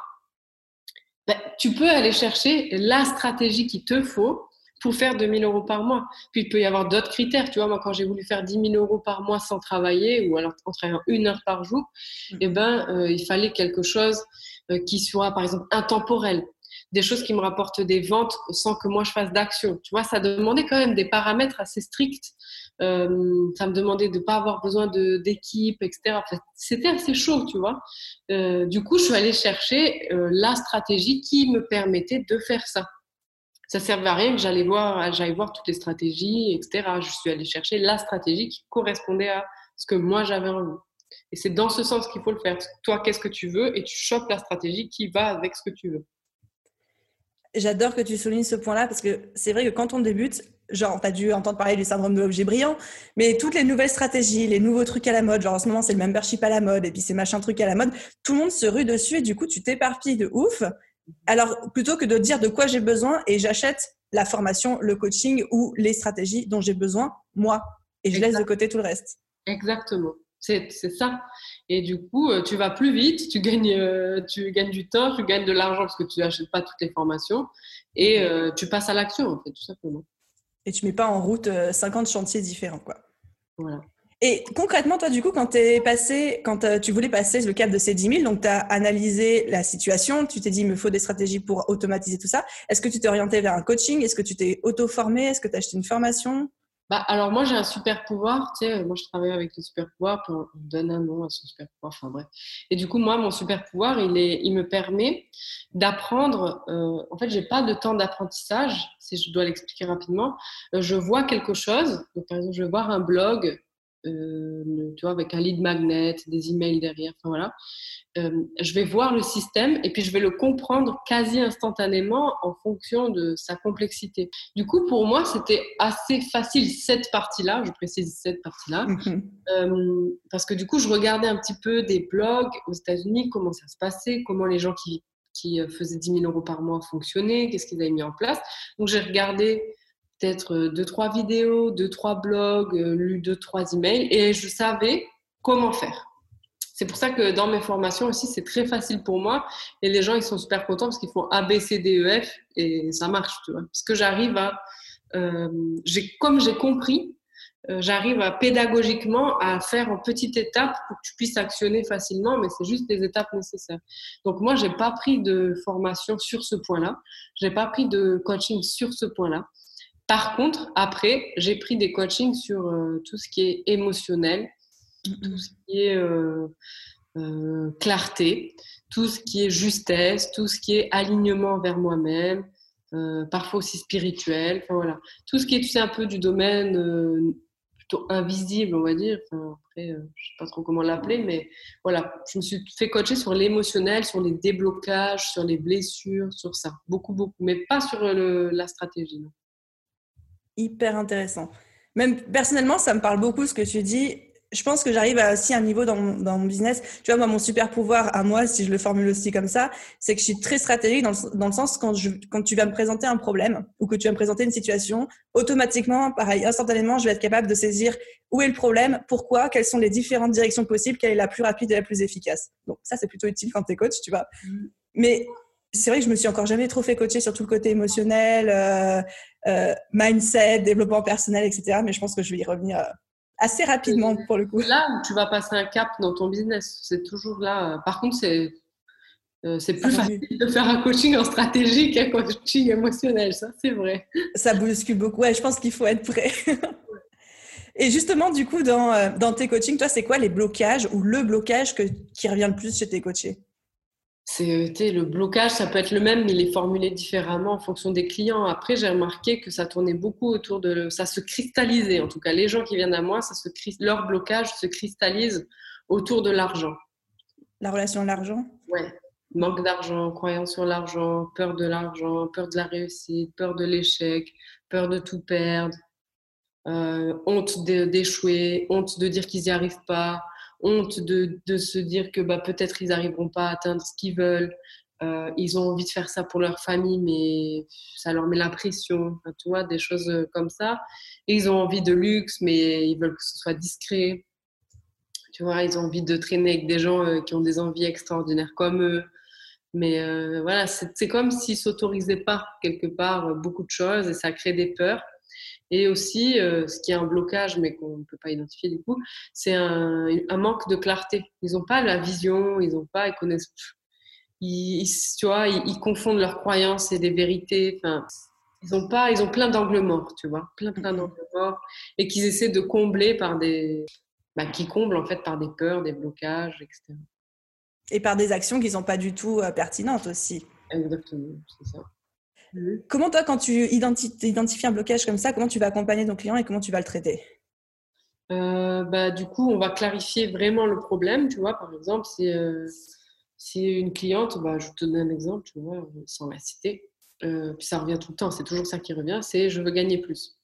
bah, tu peux aller chercher la stratégie qu'il te faut pour faire 2000 euros par mois. Puis il peut y avoir d'autres critères. Tu vois, moi, quand j'ai voulu faire 10 000 euros par mois sans travailler ou alors en travaillant une heure par jour, mmh. eh ben, euh, il fallait quelque chose euh, qui soit, par exemple, intemporel. Des choses qui me rapportent des ventes sans que moi je fasse d'action. Tu vois, ça demandait quand même des paramètres assez stricts. Euh, ça me demandait de ne pas avoir besoin d'équipe, etc. C'était assez chaud, tu vois. Euh, du coup, je suis allée chercher euh, la stratégie qui me permettait de faire ça. Ça servait à rien que j'allais voir, j'allais voir toutes les stratégies, etc. Je suis allée chercher la stratégie qui correspondait à ce que moi j'avais envie. Et c'est dans ce sens qu'il faut le faire. Toi, qu'est-ce que tu veux? Et tu chopes la stratégie qui va avec ce que tu veux. J'adore que tu soulignes ce point-là parce que c'est vrai que quand on débute, genre, tu as dû entendre parler du syndrome de l'objet brillant, mais toutes les nouvelles stratégies, les nouveaux trucs à la mode, genre en ce moment c'est le membership à la mode et puis c'est machin truc à la mode, tout le monde se rue dessus et du coup tu t'éparpilles de ouf. Alors plutôt que de dire de quoi j'ai besoin et j'achète la formation, le coaching ou les stratégies dont j'ai besoin moi et je laisse de côté tout le reste. Exactement. C'est ça. Et du coup, euh, tu vas plus vite, tu gagnes, euh, tu gagnes du temps, tu gagnes de l'argent parce que tu n'achètes pas toutes les formations et euh, tu passes à l'action, en fait, tout simplement. Et tu mets pas en route 50 chantiers différents, quoi. Voilà. Et concrètement, toi, du coup, quand, es passé, quand tu voulais passer le cap de ces 10 000, donc tu as analysé la situation, tu t'es dit, il me faut des stratégies pour automatiser tout ça. Est-ce que tu t'es orienté vers un coaching? Est-ce que tu t'es auto-formé? Est-ce que tu as acheté une formation? Bah, alors moi j'ai un super pouvoir, tu sais, moi je travaille avec le super pouvoir, puis on donne un nom à son super pouvoir, enfin bref. Et du coup moi mon super pouvoir il est, il me permet d'apprendre. Euh, en fait j'ai pas de temps d'apprentissage, si je dois l'expliquer rapidement. Euh, je vois quelque chose, donc par exemple je vais voir un blog, euh, tu vois avec un lead magnet, des emails derrière, enfin voilà. Euh, je vais voir le système et puis je vais le comprendre quasi instantanément en fonction de sa complexité. Du coup, pour moi, c'était assez facile cette partie-là, je précise cette partie-là, mhm. euh, parce que du coup, je regardais un petit peu des blogs aux États-Unis, comment ça se passait, comment les gens qui, qui faisaient 10 000 euros par mois fonctionnaient, qu'est-ce qu'ils avaient mis en place. Donc, j'ai regardé peut-être deux, trois vidéos, deux, trois blogs, lu deux, trois emails et je savais comment faire. C'est pour ça que dans mes formations aussi, c'est très facile pour moi. Et les gens, ils sont super contents parce qu'ils font A, B, C, D, E, F et ça marche. Parce que j'arrive à, euh, comme j'ai compris, euh, j'arrive à pédagogiquement à faire en petites étapes pour que tu puisses actionner facilement, mais c'est juste les étapes nécessaires. Donc moi, j'ai pas pris de formation sur ce point-là. J'ai pas pris de coaching sur ce point-là. Par contre, après, j'ai pris des coachings sur euh, tout ce qui est émotionnel, tout ce qui est euh, euh, clarté, tout ce qui est justesse, tout ce qui est alignement vers moi-même, parfois aussi spirituel, enfin voilà, tout ce qui est tu sais, un peu du domaine plutôt invisible, on va dire. Enfin, après, je sais pas trop comment l'appeler, mais voilà, je me suis fait coacher sur l'émotionnel, sur les déblocages, sur les blessures, sur ça, beaucoup, beaucoup, mais pas sur la stratégie. Hyper intéressant. Même personnellement, ça me parle beaucoup ce que tu dis je pense que j'arrive à aussi un niveau dans mon, dans mon business. Tu vois, moi, mon super pouvoir à moi, si je le formule aussi comme ça, c'est que je suis très stratégique dans le, dans le sens quand, je, quand tu vas me présenter un problème ou que tu vas me présenter une situation, automatiquement, pareil, instantanément, je vais être capable de saisir où est le problème, pourquoi, quelles sont les différentes directions possibles, quelle est la plus rapide et la plus efficace. Donc ça, c'est plutôt utile quand tu es coach, tu vois. Mm. Mais c'est vrai que je me suis encore jamais trop fait coacher sur tout le côté émotionnel, euh, euh, mindset, développement personnel, etc. Mais je pense que je vais y revenir. Euh, assez rapidement pour le coup. Là où tu vas passer un cap dans ton business, c'est toujours là. Par contre, c'est Euh, c'est plus facile de faire un coaching en stratégie qu'un coaching émotionnel, ça c'est vrai. Ça bouscule beaucoup. Ouais, je pense qu'il faut être prêt. Et justement, du coup, dans, dans tes coachings, toi, c'est quoi les blocages ou le blocage que, qui revient le plus chez tes coachés? C'est le blocage, ça peut être le même, mais il est formulé différemment en fonction des clients. Après, j'ai remarqué que ça tournait beaucoup autour de, ça se cristallisait. En tout cas, les gens qui viennent à moi, ça se leur blocage se cristallise autour de l'argent. La relation à l'argent? Ouais. Manque d'argent, croyance sur l'argent, peur de l'argent, peur de la réussite, peur de l'échec, peur de tout perdre, euh, honte d'échouer, honte de dire qu'ils n'y arrivent pas, honte de, de se dire que bah, peut-être ils n'arriveront pas à atteindre ce qu'ils veulent. Euh, ils ont envie de faire ça pour leur famille, mais ça leur met la pression, tu vois, des choses euh, comme ça. Et ils ont envie de luxe, mais ils veulent que ce soit discret. Tu vois, ils ont envie de traîner avec des gens euh, qui ont des envies extraordinaires comme eux. Mais voilà, c'est comme s'ils s'autorisaient pas quelque part beaucoup de choses et ça crée des peurs. Et aussi, euh, ce qui est un blocage, mais qu'on ne peut pas identifier du coup, c'est un, un, manque de clarté. Ils n'ont pas la vision, ils n'ont pas, ils connaissent, ils, tu vois, ils, confondent leurs croyances et des vérités. Enfin, ils ont pas, ils ont plein d'angles morts, tu vois, plein plein d'angles morts, et qu'ils essaient de combler par des, bah, qui comblent en fait par des peurs, des blocages, etc. Et par des actions qui sont pas du tout euh, pertinentes aussi. Exactement, c'est ça. Comment toi, quand tu identifies un blocage comme ça, comment tu vas accompagner ton client et comment tu vas le traiter? Euh, bah, Du coup, on va clarifier vraiment le problème. Tu vois, par exemple, si, euh, une cliente, bah, je te donne un exemple, tu vois, sans la citer, euh, puis ça revient tout le temps, c'est toujours ça qui revient, c'est je veux gagner plus.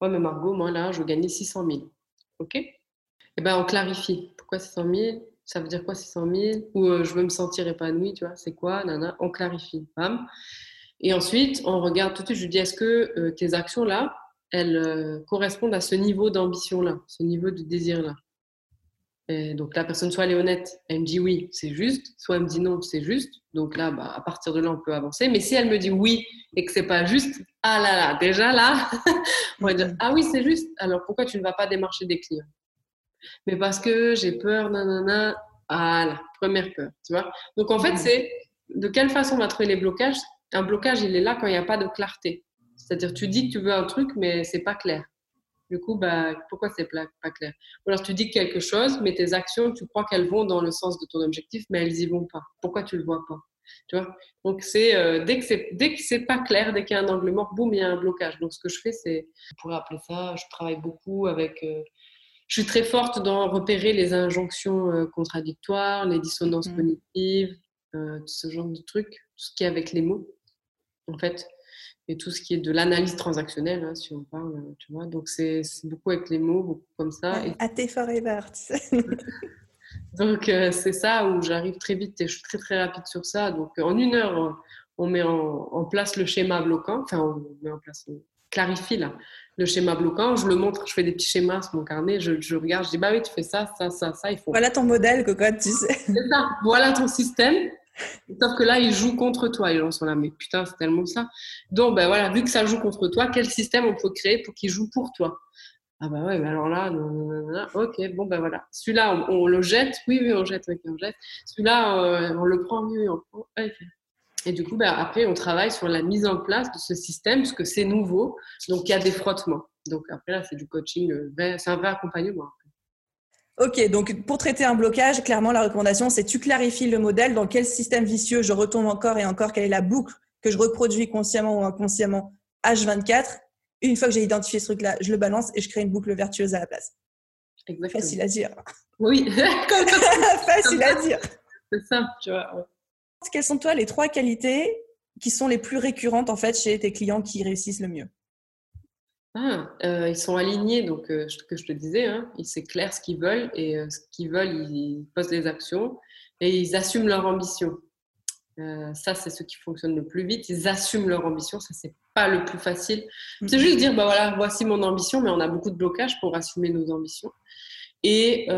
Ouais, mais Margot, moi là, je veux gagner 600 000. OK? Eh ben, on clarifie. Pourquoi 600 000 Ça veut dire quoi 600 000 Ou je veux me sentir épanouie, tu vois, c'est quoi? Nana, on clarifie. Bam. Et ensuite, on regarde tout de suite, je lui dis, est-ce que euh, tes actions-là, elles euh, correspondent à ce niveau d'ambition-là, ce niveau de désir-là? Et Donc la personne, soit elle est honnête, elle me dit oui, c'est juste, soit elle me dit non, c'est juste. Donc là, bah, à partir de là, on peut avancer. Mais si elle me dit oui et que c'est pas juste, ah là là, déjà là, on va dire, ah oui, c'est juste, alors pourquoi tu ne vas pas démarcher des clients? Mais parce que j'ai peur, nanana, ah la première peur, tu vois? Donc en fait, c'est de quelle façon on va trouver les blocages? Un blocage, il est là quand il n'y a pas de clarté. C'est-à-dire, tu dis que tu veux un truc, mais c'est pas clair. Du coup, bah, pourquoi c'est pas clair? Ou alors tu dis quelque chose, mais tes actions, tu crois qu'elles vont dans le sens de ton objectif, mais elles y vont pas. Pourquoi tu le vois pas? Tu vois? Donc c'est euh, dès que c'est dès que c'est pas clair, dès qu'il y a un angle mort, boum, il y a un blocage. Donc ce que je fais, c'est, on pourrait appeler ça, je travaille beaucoup avec. Euh, je suis très forte dans repérer les injonctions euh, contradictoires, les dissonances mmh. cognitives, tout ce genre de trucs, tout ce qui est avec les mots en fait, et tout ce qui est de l'analyse transactionnelle, hein, si on parle, tu vois. Donc, c'est beaucoup avec les mots, beaucoup comme ça. Et... À tes forever, tu sais. Donc, euh, c'est ça où j'arrive très vite et je suis très, très rapide sur ça. Donc, en une heure, on met en, place le schéma bloquant. Enfin, on met en place, on clarifie là, le schéma bloquant. Je le montre, je fais des petits schémas sur mon carnet. Je, je regarde, je dis, bah oui, tu fais ça, ça, ça, ça. Il faut... Voilà ton modèle, cocotte, tu sais. C'est ça. Voilà ton système. Sauf que là, ils jouent contre toi. Les gens sont là, mais putain, c'est tellement ça. Donc, ben voilà, vu que ça joue contre toi, quel système on peut créer pour qu'il joue pour toi? Ah bah ouais, mais alors là, ok, bon ben voilà. Celui-là, on, le jette. Oui, oui, on jette, ok, on jette. Celui-là, euh, on le prend, oui, oui, on prend. Et du coup, ben, après, on travaille sur la mise en place de ce système, parce que c'est nouveau. Donc, il y a des frottements. Donc, après, là, c'est du coaching. Euh, c'est un vrai accompagnement. Ok, donc pour traiter un blocage, clairement, la recommandation, c'est tu clarifies le modèle dans quel système vicieux je retombe encore et encore, quelle est la boucle que je reproduis consciemment ou inconsciemment H24. Une fois que j'ai identifié ce truc-là, je le balance et je crée une boucle vertueuse à la place. Exactement. Facile à dire. Oui. Facile à dire. C'est simple, tu vois. Quelles sont toi les trois qualités qui sont les plus récurrentes en fait chez tes clients qui réussissent le mieux? Ah, euh, ils sont alignés, donc euh, ce que je te disais, hein, c'est clair ce qu'ils veulent et euh, ce qu'ils veulent, ils posent les actions et ils assument leur ambition. ça, c'est ce qui fonctionne le plus vite. Ils assument leur ambition, ça c'est pas le plus facile. C'est juste dire, bah voilà, voici mon ambition, mais on a beaucoup de blocages pour assumer nos ambitions. Et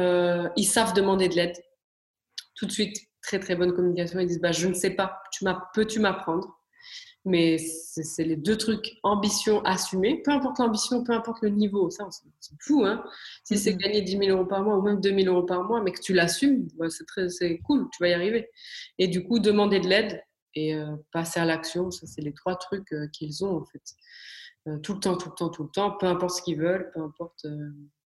ils savent demander de l'aide tout de suite. Très très bonne communication. Ils disent, bah je ne sais pas, tu peux-tu m'apprendre? Mais c'est les deux trucs, ambition, assumer, peu importe l'ambition, peu importe le niveau, ça, c'est fou. Hein si c'est gagner 10 000 euros par mois ou même 2 000 euros par mois, mais que tu l'assumes, bah, c'est cool, tu vas y arriver. Et du coup, demander de l'aide et euh, passer à l'action, ça, c'est les trois trucs euh, qu'ils ont, en fait. Euh, tout le temps, tout le temps, tout le temps, peu importe ce qu'ils veulent, peu importe.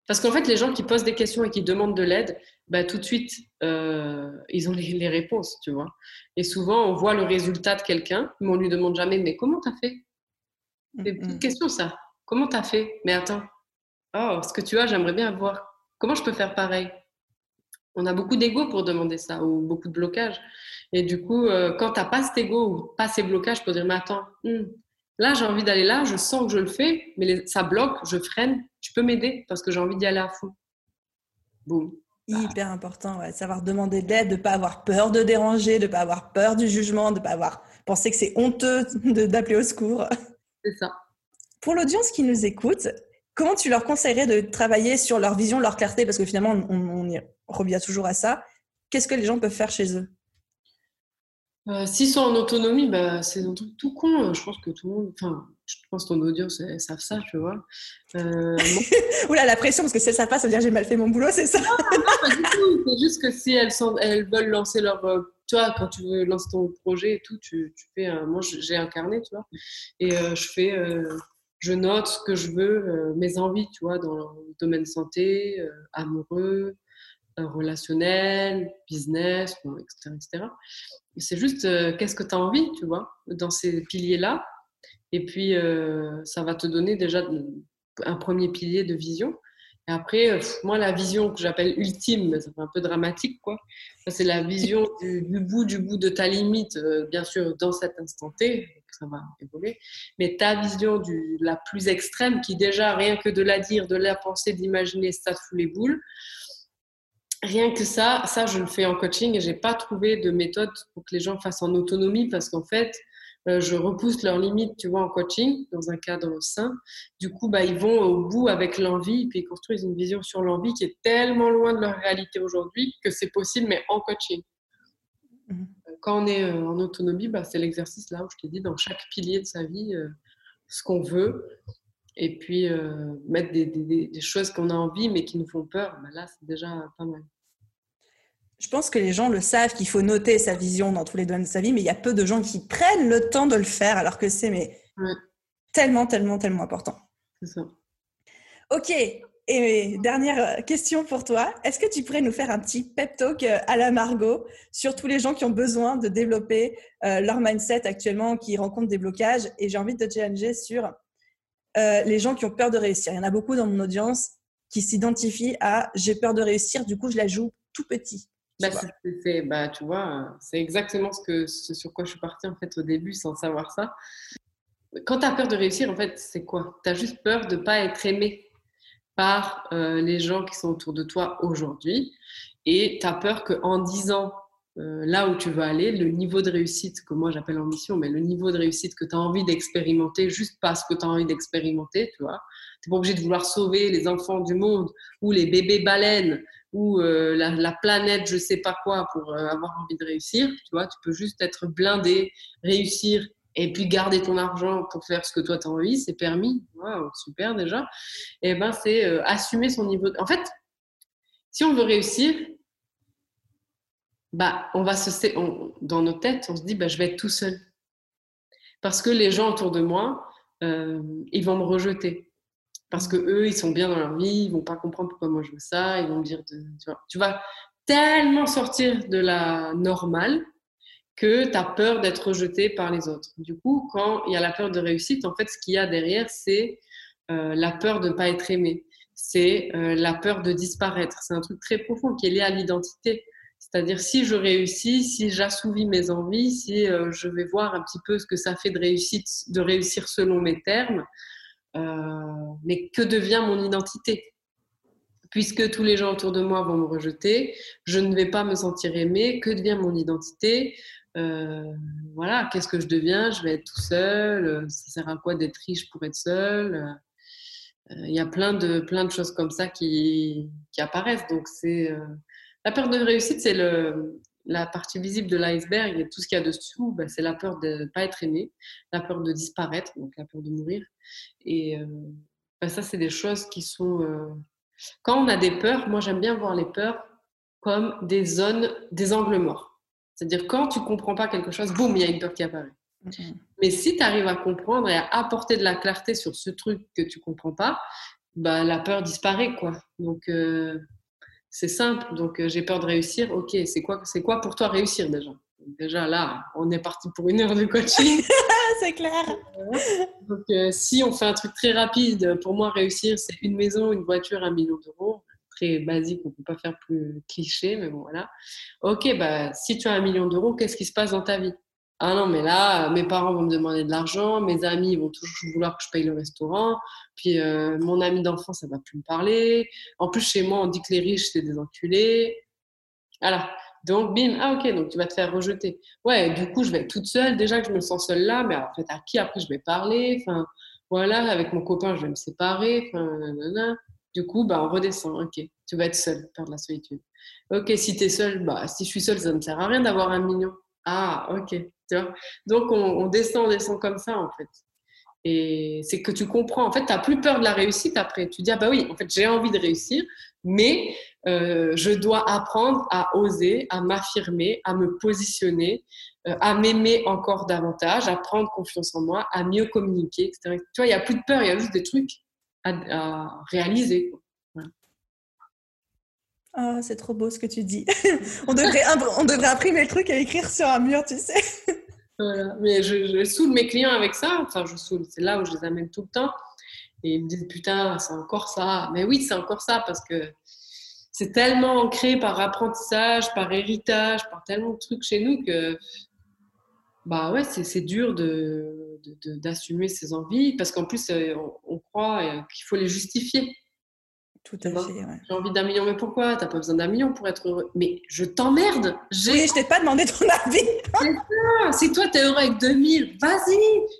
Parce qu'en fait, les gens qui posent des questions et qui demandent de l'aide, bah, tout de suite, euh, ils ont les, réponses, tu vois. Et souvent, on voit le résultat de quelqu'un, mais on lui demande jamais, mais comment t'as fait? C'est une petite question, ça. Comment t'as fait? Mais attends, oh, ce que tu as, j'aimerais bien voir. Comment je peux faire pareil? On a beaucoup d'ego pour demander ça, ou beaucoup de blocages. Et du coup, euh, quand t'as pas cet ego ou pas ces blocages pour dire, mais attends, hmm, Là, j'ai envie d'aller là, je sens que je le fais, mais ça bloque, je freine. Tu peux m'aider parce que j'ai envie d'y aller à fond. Boum. Hyper important, ouais, savoir demander de l'aide, de ne pas avoir peur de déranger, de ne pas avoir peur du jugement, de ne pas avoir pensé que c'est honteux d'appeler au secours. C'est ça. Pour l'audience qui nous écoute, comment tu leur conseillerais de travailler sur leur vision, leur clarté? Parce que finalement, on, on revient toujours à ça. Qu'est-ce que les gens peuvent faire chez eux? Euh, s'ils sont en autonomie, bah, c'est un truc tout con. Je pense que tout le monde, enfin, je pense que ton audience, elles savent ça, tu vois. Euh, Oula, la pression, parce que si elles savent pas, ça veut dire j'ai mal fait mon boulot, c'est ça? Non, pas du tout. C'est juste que si elles, sont, elles veulent lancer leur. Euh, tu vois, quand tu veux lancer ton projet et tout, tu, tu fais. Un, moi, j'ai un carnet, tu vois. Et je fais. je note ce que je veux, mes envies, tu vois, dans le domaine santé, amoureux, relationnel, business, etc., etc. C'est juste euh, qu'est-ce que tu as envie, tu vois, dans ces piliers-là. Et puis, euh, ça va te donner déjà un premier pilier de vision. Et après, euh, moi, la vision que j'appelle ultime, ça fait un peu dramatique, quoi. C'est la vision du, bout du bout de ta limite, bien sûr, dans cet instant T, ça va évoluer. Mais ta vision du, la plus extrême, qui déjà, rien que de la dire, de la penser, d'imaginer, ça te fout les boules rien que ça, ça je le fais en coaching et j'ai pas trouvé de méthode pour que les gens fassent en autonomie parce qu'en fait, euh, je repousse leurs limites, tu vois, en coaching, dans un cadre sain. Du coup, bah, ils vont au bout avec l'envie, puis ils construisent une vision sur l'envie qui est tellement loin de leur réalité aujourd'hui que c'est possible, mais en coaching. Mmh. Quand on est euh, en autonomie, bah, c'est l'exercice là où je t'ai dit, dans chaque pilier de sa vie, euh, ce qu'on veut, et puis mettre des, des, des choses qu'on a envie mais qui nous font peur, bah, là, c'est déjà pas mal. Je pense que les gens le savent qu'il faut noter sa vision dans tous les domaines de sa vie, mais il y a peu de gens qui prennent le temps de le faire alors que c'est mais tellement, tellement, tellement important. C'est ça. Ok. Et dernière question pour toi. Est-ce que tu pourrais nous faire un petit pep talk euh, à la Margot sur tous les gens qui ont besoin de développer euh, leur mindset actuellement, qui rencontrent des blocages? Et j'ai envie de te challenger sur euh, les gens qui ont peur de réussir. Il y en a beaucoup dans mon audience qui s'identifient à j'ai peur de réussir, du coup je la joue tout petit. Bah, c'est, bah, tu vois, c'est exactement ce, que, ce sur quoi je suis partie en fait au début sans savoir ça. Quand tu as peur de réussir, en fait, c'est quoi? Tu as juste peur de ne pas être aimé par euh, les gens qui sont autour de toi aujourd'hui. Et tu as peur qu'en disant euh, là où tu veux aller, le niveau de réussite que moi j'appelle ambition, mais le niveau de réussite que tu as envie d'expérimenter juste parce que tu as envie d'expérimenter, tu vois. Tu n'es pas obligé de vouloir sauver les enfants du monde ou les bébés baleines ou euh, la, planète, je sais pas quoi, pour euh, avoir envie de réussir. Tu vois, tu peux juste être blindé, réussir et puis garder ton argent pour faire ce que toi tu as envie, c'est permis. super déjà. Et eh ben c'est euh, assumer son niveau. En fait, si on veut réussir, bah on va se dans nos têtes, on se dit bah je vais être tout seul parce que les gens autour de moi, ils vont me rejeter parce que eux, ils sont bien dans leur vie, ils vont pas comprendre pourquoi moi je veux ça, ils vont me dire, tu, vois, vas tellement sortir de la normale que tu as peur d'être rejeté par les autres. Du coup, quand il y a la peur de réussite, en fait, ce qu'il y a derrière, c'est euh, la peur de ne pas être aimé, c'est euh, la peur de disparaître. C'est un truc très profond qui est lié à l'identité. C'est-à-dire, si je réussis, si j'assouvis mes envies, si euh, je vais voir un petit peu ce que ça fait de, réussir selon mes termes, euh, mais que devient mon identité? Puisque tous les gens autour de moi vont me rejeter, je ne vais pas me sentir aimée. Que devient mon identité? Euh, Voilà, qu'est-ce que je deviens? Je vais être tout seul. Ça sert à quoi d'être riche pour être seul? Il y a plein de, plein de choses comme ça qui, qui apparaissent. Donc, c'est la peur de réussite, c'est le, la partie visible de l'iceberg et tout ce qu'il y a dessous, bah, c'est la peur de ne pas être aimé, la peur de disparaître, donc la peur de mourir. Et euh, bah, ça, c'est des choses qui sont... Euh, quand on a des peurs, moi j'aime bien voir les peurs comme des zones, des angles morts. C'est-à-dire quand tu comprends pas quelque chose, boum, il y a une peur qui apparaît. Mais si tu arrives à comprendre et à apporter de la clarté sur ce truc que tu comprends pas, bah, la peur disparaît. quoi. Donc, euh, c'est simple. Donc, euh, j'ai peur de réussir. Ok, c'est quoi, c'est quoi pour toi réussir déjà? Déjà là, on est parti pour une heure de coaching. c'est clair. Donc, euh, si on fait un truc très rapide, pour moi, réussir, c'est une maison, une voiture, un million d'euros. Très basique, on ne peut pas faire plus cliché, mais bon, voilà. Ok, bah, si tu as un million d'euros, qu'est-ce qui se passe dans ta vie? Ah non, mais là, mes parents vont me demander de l'argent, mes amis vont toujours vouloir que je paye le restaurant, puis euh, mon ami d'enfance, ça va plus me parler. En plus, chez moi, on dit que les riches, c'est des enculés. Voilà. Donc, bim, ah ok, donc tu vas te faire rejeter. Ouais, du coup, je vais être toute seule. Déjà que je me sens seule là, mais en fait, à qui après je vais parler? Enfin, voilà, avec mon copain, je vais me séparer. Du coup, bah, on redescend. Ok, tu vas être seule, peur de la solitude. Ok, si tu es seule, bah, si je suis seule, ça ne sert à rien d'avoir un million. Ah, ok. Donc, on, descend, on descend comme ça, en fait. Et c'est que tu comprends. En fait, tu n'as plus peur de la réussite après. Tu dis, ah bah oui, en fait, j'ai envie de réussir, mais euh, je dois apprendre à oser, à m'affirmer, à me positionner, euh, à m'aimer encore davantage, à prendre confiance en moi, à mieux communiquer, etc. Tu vois, il n'y a plus de peur, il y a juste des trucs à, réaliser. Ah, c'est trop beau ce que tu dis. on, devrait, on devrait imprimer le truc et écrire sur un mur, tu sais. voilà. Mais je, je, saoule mes clients avec ça. Je saoule. C'est là où je les amène tout le temps. Et ils me disent, putain, c'est encore ça. Mais oui, c'est encore ça parce que c'est tellement ancré par apprentissage, par héritage, par tellement de trucs chez nous que bah ouais, c'est dur d'assumer de, ses envies parce qu'en plus, euh, on, on croit euh, qu'il faut les justifier. Tout à fait. J'ai envie d'un million, mais pourquoi? T'as pas besoin d'un million pour être heureux. Mais je t'emmerde. Oui, je t'ai pas demandé ton avis. Si toi t'es heureux avec 2000, vas-y.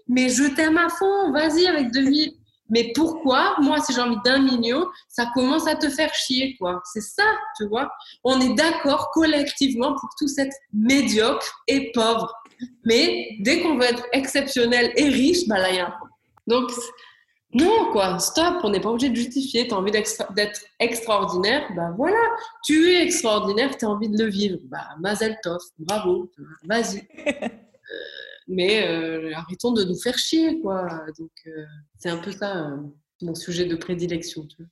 Mais je t'aime à fond, vas-y avec 2000. Mais pourquoi? Moi, si j'ai envie d'un million, ça commence à te faire chier, quoi. C'est ça, tu vois. On est d'accord collectivement pour tous être médiocre et pauvre. Mais dès qu'on veut être exceptionnel et riche, bah là, il y a un Donc, non, quoi, stop, on n'est pas obligé de justifier. Tu as envie d'être extraordinaire, bah voilà, tu es extraordinaire, tu as envie de le vivre. Bah, Mazel Tov, bravo, vas-y. Euh, mais euh, arrêtons de nous faire chier, quoi. Donc, euh, c'est un peu ça, mon sujet de prédilection, tu vois.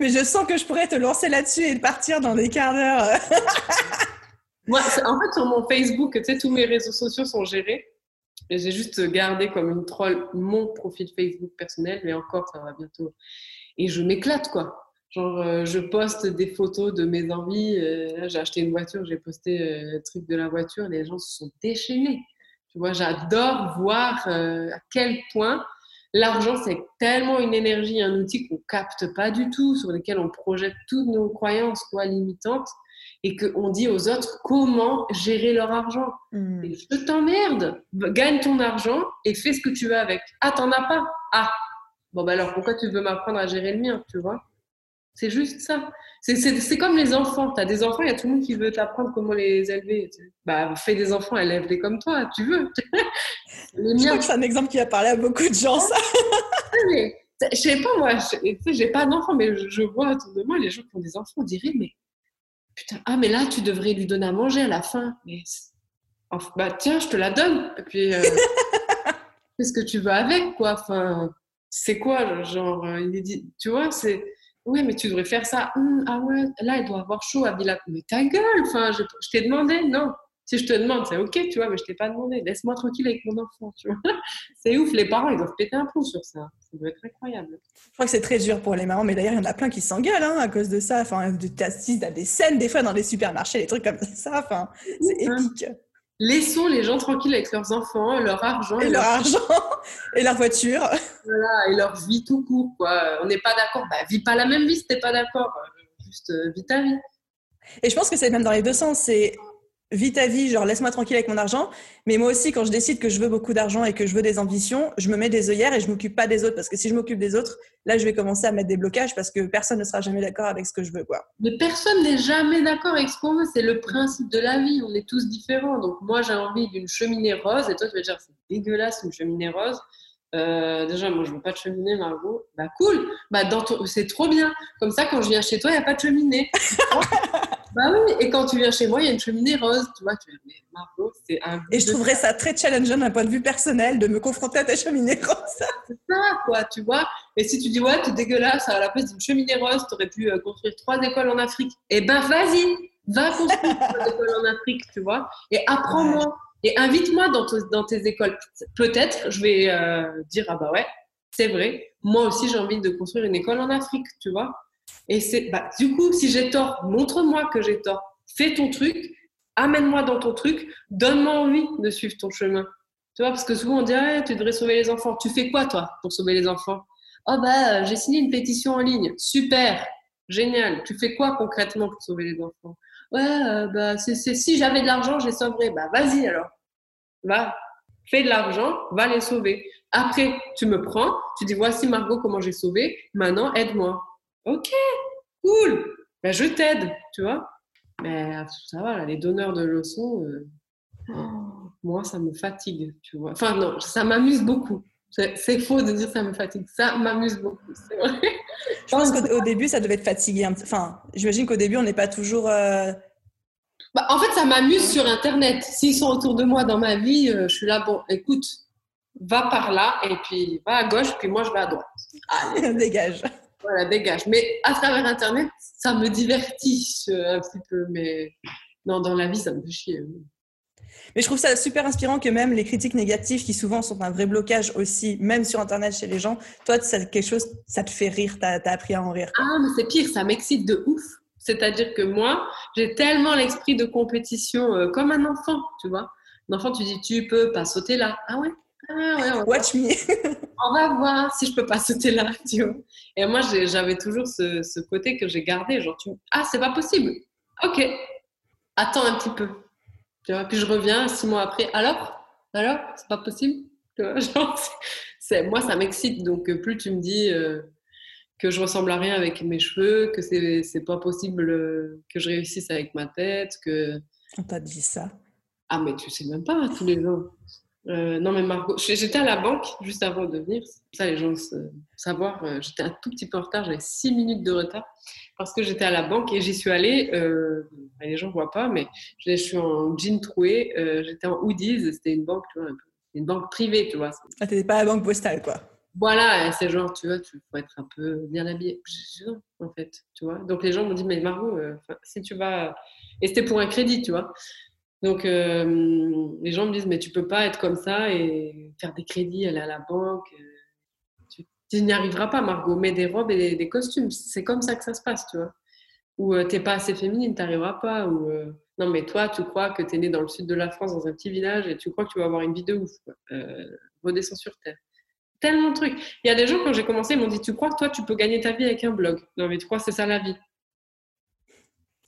Mais je sens que je pourrais te lancer là-dessus et partir dans des quarts d'heure. Moi, en fait, sur mon Facebook, tu sais, tous mes réseaux sociaux sont gérés. J'ai juste gardé comme une troll mon profil Facebook personnel, mais encore, ça va bientôt. Et je m'éclate, quoi. Genre, euh, je poste des photos de mes envies. Euh, j'ai acheté une voiture, j'ai posté euh, le truc de la voiture. Les gens se sont déchaînés. Tu vois, j'adore voir à quel point l'argent, c'est tellement une énergie, un outil qu'on capte pas du tout, sur lequel on projette toutes nos croyances quoi, limitantes et qu'on dit aux autres comment gérer leur argent. Hmm. je t'emmerde, gagne ton argent et fais ce que tu veux avec. Ah, t'en as pas Ah, bon, bah alors pourquoi tu veux m'apprendre à gérer le mien, tu vois? C'est juste ça. C'est comme les enfants. Tu as des enfants, il y a tout le monde qui veut t'apprendre comment les élever. Bah, fais des enfants, élève-les comme toi, tu veux. les je crois que c'est un exemple qui a parlé à beaucoup de gens, ça. mais, je sais pas, moi, j'ai pas d'enfants, mais je, je, vois autour de moi les gens qui ont des enfants, on dirait, mais putain, ah, mais là, tu devrais lui donner à manger à la fin. Mais, bah, tiens, je te la donne. Et puis, euh, fais ce que tu veux avec, quoi? Enfin, c'est quoi, genre, euh, il dit, tu vois, c'est, oui, mais tu devrais faire ça. Hum, ah ouais, là, il doit avoir chaud à Bila. Mais ta gueule, enfin, je, je t'ai demandé, non. Si je te demande, c'est ok, tu vois, mais je t'ai pas demandé. Laisse-moi tranquille avec mon enfant, tu vois. c'est ouf, les parents, ils doivent péter un plomb sur ça. Ça doit être incroyable. Je crois que c'est très dur pour les mamans, mais d'ailleurs, il y en a plein qui s'engueulent hein, à cause de ça. Enfin, tu assistes à des scènes, des fois, dans les supermarchés, des trucs comme ça. Enfin, c'est hein. épique. Laissons les gens tranquilles avec leurs enfants, leur argent. Et, leur, argent, et leur voiture. Voilà, et leur vie tout court, quoi. On n'est pas d'accord. Bah, vis pas la même vie si t'es pas d'accord. Juste euh, vis ta vie. Et je pense que c'est même dans les deux sens. C'est vis ta vie, genre laisse-moi tranquille avec mon argent. Mais moi aussi, quand je décide que je veux beaucoup d'argent et que je veux des ambitions, je me mets des œillères et je m'occupe pas des autres. Parce que si je m'occupe des autres, là, je vais commencer à mettre des blocages parce que personne ne sera jamais d'accord avec ce que je veux. Quoi. Personne n'est jamais d'accord avec ce qu'on veut. C'est le principe de la vie. On est tous différents. Donc moi, j'ai envie d'une cheminée rose et toi, tu vas dire c'est dégueulasse une cheminée rose. Euh, déjà, moi, je veux pas de cheminée, Margot. Bah, cool. Bah, dans c'est trop bien. Comme ça, quand je viens chez toi, il n'y a pas de cheminée. bah oui. Et quand tu viens chez moi, il y a une cheminée rose. Tu vois, tu mais Margot, c'est un. Et je trouverais ça très challengeant d'un point de vue personnel de me confronter à ta cheminée rose. c'est ça, quoi, tu vois. Et si tu dis, ouais, t'es dégueulasse, à la place d'une cheminée rose, tu aurais pu euh, construire trois écoles en Afrique. Eh ben, vas-y, va construire trois écoles en Afrique, tu vois. Et apprends-moi. Et invite-moi dans, tes écoles. Peut-être, je vais euh, dire, ah bah ouais, c'est vrai, moi aussi j'ai envie de construire une école en Afrique, tu vois. Et c'est, bah, du coup, si j'ai tort, montre-moi que j'ai tort. Fais ton truc, amène-moi dans ton truc, donne-moi envie de suivre ton chemin. Tu vois, parce que souvent on dit, ah, tu devrais sauver les enfants. Tu fais quoi, toi, pour sauver les enfants? Oh, bah, j'ai signé une pétition en ligne. Super, génial. Tu fais quoi concrètement pour sauver les enfants? Ouais, euh, bah, c'est, si j'avais de l'argent, je les sauverais. Bah, vas-y alors. Va, fais de l'argent, va les sauver. Après, tu me prends, tu dis voici Margot comment j'ai sauvé, maintenant aide-moi. Ok, cool, ben, je t'aide, tu vois. Mais ça va, les donneurs de leçons, euh, oh, moi ça me fatigue, tu vois. Enfin non, ça m'amuse beaucoup. C'est faux de dire ça me fatigue, ça m'amuse beaucoup, c'est vrai. Je pense qu'au début, ça devait être fatigué. Enfin, j'imagine qu'au début, on n'est pas toujours. Euh, bah, en fait, ça m'amuse sur Internet. S'ils sont autour de moi dans ma vie, euh, je suis là, bon, écoute, va par là, et puis va à gauche, puis moi, je vais à droite. Allez. dégage. Voilà, dégage. Mais à travers Internet, ça me divertit un petit peu, mais non, dans la vie, ça me fait chier. Mais je trouve ça super inspirant que même les critiques négatives, qui souvent sont un vrai blocage aussi, même sur Internet chez les gens, toi, c'est quelque chose, ça te fait rire, tu as, appris à en rire. Ah, mais c'est pire, ça m'excite de ouf. C'est-à-dire que moi, j'ai tellement l'esprit de compétition euh, comme un enfant, tu vois. Un enfant, tu dis, tu peux pas sauter là. Ah ouais, ah ouais Watch me. on va voir si je peux pas sauter là, tu vois. Et moi, j'avais toujours ce, côté que j'ai gardé, genre, tu... ah, c'est pas possible. Ok, attends un petit peu. Tu vois, puis je reviens six mois après. Alors, alors, c'est pas possible. Tu vois, genre, moi, ça m'excite. Donc, plus tu me dis. Euh, que je ressemble à rien avec mes cheveux, que c'est, c'est pas possible euh, que je réussisse avec ma tête, que... On t'a dit ça Ah, mais tu sais même pas, tous les jours. Euh, non, mais Margot, j'étais à la banque juste avant de venir. Ça, les gens savent savoir. Euh, j'étais un tout petit peu en retard, j'avais six minutes de retard parce que j'étais à la banque et j'y suis allée. les gens voient pas, mais je suis en jean troué. j'étais en hoodies. C'était une banque, tu vois, une banque privée, tu vois. Ah, t'étais pas à la banque postale, quoi. Voilà, c'est genre, tu vois, tu faut être un peu bien habillé. en fait, tu vois. Donc les gens m'ont dit, mais Margot, euh, si tu vas. Et c'était pour un crédit, tu vois. Donc euh, les gens me disent, mais tu peux pas être comme ça et faire des crédits, aller à la banque. Euh, tu, n'y arriveras pas, Margot. Mets des robes et des, costumes. C'est comme ça que ça se passe, tu vois. Ou tu t'es pas assez féminine, tu arriveras pas. Ou non, mais toi, tu crois que tu es né dans le sud de la France, dans un petit village, et tu crois que tu vas avoir une vie de ouf. redescends sur terre tellement de trucs. Il y a des gens, quand j'ai commencé, ils m'ont dit Tu crois que toi, tu peux gagner ta vie avec un blog? Non, mais tu crois que c'est ça la vie?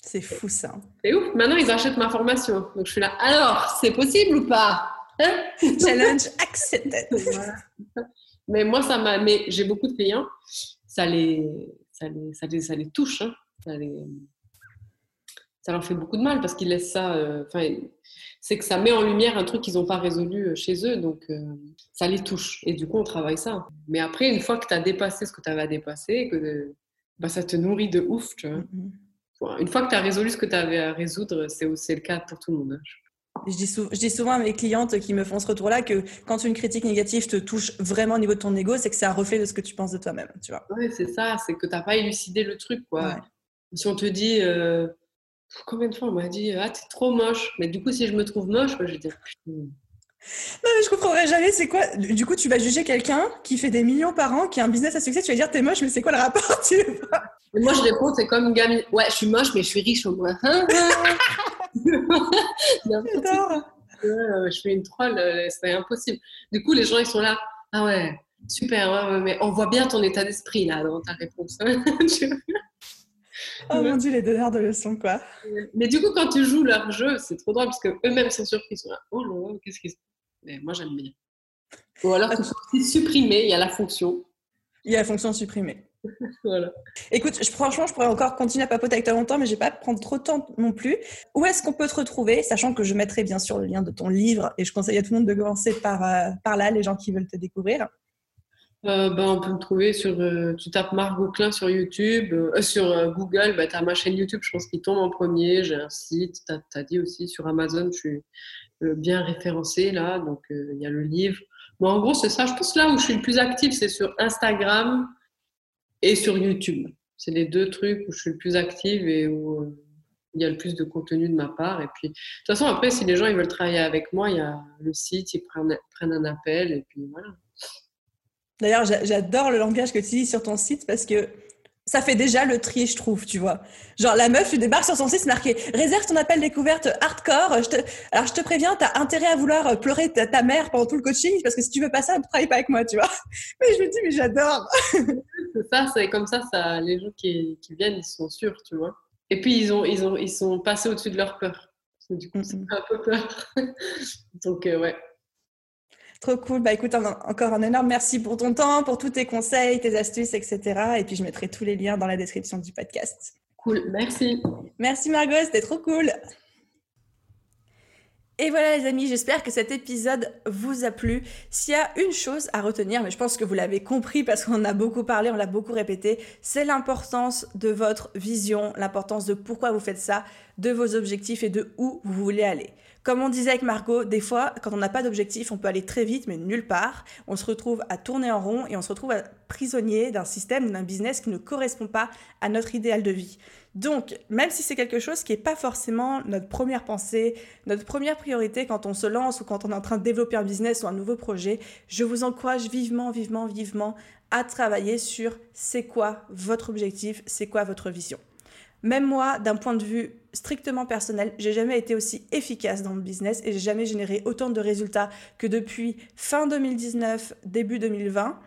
C'est fou ça. C'est ouf. Maintenant, ils achètent ma formation. Donc, je suis là Alors, c'est possible ou pas hein? Challenge accepted. Mais moi, ça m'a. Mais j'ai beaucoup de clients, ça les, ça les, ça les, ça les touche. Hein. Ça, les... ça leur fait beaucoup de mal parce qu'ils laissent ça. Euh, enfin, c'est que ça met en lumière un truc qu'ils n'ont pas résolu euh, chez eux, donc euh, ça les touche. Et du coup, on travaille ça. Mais après, une fois que tu as dépassé ce que tu avais à dépasser, que bah, ça te nourrit de ouf, tu vois. Mm-hmm. Une fois que tu as résolu ce que tu avais à résoudre, c'est le cas pour tout le monde. Hein, je dis, je dis, souvent à mes clientes qui me font ce retour-là que quand une critique négative te touche vraiment au niveau de ton ego, c'est que c'est un reflet de ce que tu penses de toi-même, tu vois. Oui, c'est ça, c'est que tu n'as pas élucidé le truc, quoi. Si on te dit, euh, combien de fois on m'a dit Ah, t'es trop moche. Mais du coup, si je me trouve moche, je vais dire Putain. Non, mais je comprendrais jamais. C'est quoi Du coup, tu vas juger quelqu'un qui fait des millions par an, qui a un business à succès. Tu vas dire T'es moche, mais c'est quoi le rapport tu Moi, je réponds C'est comme une gamine. Ouais, je suis moche, mais je suis riche au moins. je fais une troll, euh, c'est impossible. Du coup, les gens, ils sont là. Ah ouais, super, mais on voit bien ton état d'esprit là dans ta réponse. Oh mon dieu, les donneurs de leçons, quoi. Mais du coup, quand tu joues leur jeu, c'est trop drôle parce qu'eux-mêmes sont surpris. Ils sont là, oh là, qu'est-ce que c'est Mais moi, j'aime bien. Ou alors, tu peux supprimer, il y a la fonction. Il y a la fonction supprimer. Écoute, franchement, je pourrais encore continuer à papoter avec toi longtemps, mais je vais pas prendre trop de temps non plus. Où est-ce qu'on peut te retrouver, sachant que je mettrai bien sûr le lien de ton livre et je conseille à tout le monde de commencer par, euh, là, les gens qui veulent te découvrir. Euh, ben, on peut me trouver sur. Euh, tu tapes Margot Klein sur YouTube, sur Google, ben, tu as ma chaîne YouTube, je pense, qui tombe en premier. J'ai un site, tu as, dit aussi sur Amazon, je suis bien référencée là, donc il y a le livre. Bon, en gros, c'est ça. Je pense là où je suis le plus active, c'est sur Instagram et sur YouTube. C'est les deux trucs où je suis le plus active et où euh, il y a le plus de contenu de ma part. Et puis, de toute façon, après, si les gens ils veulent travailler avec moi, il y a le site, ils prennent, un appel et puis voilà. D'ailleurs, j'adore le langage que tu utilises sur ton site parce que ça fait déjà le tri, je trouve, tu vois. Genre, la meuf, tu débarques sur son site, c'est marqué réserve ton appel découverte hardcore. Je te... Alors, je te préviens, t'as intérêt à vouloir pleurer ta, mère pendant tout le coaching parce que si tu veux pas ça, ne travaille pas avec moi, tu vois. Mais je me dis, mais j'adore. c'est ça, c'est comme ça, ça, les gens qui, qui, viennent, ils sont sûrs, tu vois. Et puis, ils, ont, ils, ont, ils sont passés au-dessus de leur peur. du coup, c'est un peu peur. Donc, euh, ouais. Trop cool. Bah écoute, encore un énorme merci pour ton temps, pour tous tes conseils, tes astuces, etc. Et puis je mettrai tous les liens dans la description du podcast. Cool, merci. Merci Margot, c'était trop cool. Et voilà les amis, j'espère que cet épisode vous a plu. S'il y a une chose à retenir, mais je pense que vous l'avez compris parce qu'on a beaucoup parlé, on l'a beaucoup répété, c'est l'importance de votre vision, l'importance de pourquoi vous faites ça, de vos objectifs et de où vous voulez aller. Comme on disait avec Margot, des fois, quand on n'a pas d'objectif, on peut aller très vite, mais nulle part. On se retrouve à tourner en rond et on se retrouve à prisonnier d'un système d'un business qui ne correspond pas à notre idéal de vie. Donc, même si c'est quelque chose qui n'est pas forcément notre première pensée, notre première priorité quand on se lance ou quand on est en train de développer un business ou un nouveau projet, je vous encourage vivement, vivement, vivement à travailler sur c'est quoi votre objectif, c'est quoi votre vision. Même moi, d'un point de vue strictement personnel, j'ai jamais été aussi efficace dans le business et j'ai jamais généré autant de résultats que depuis fin 2019, début 2020.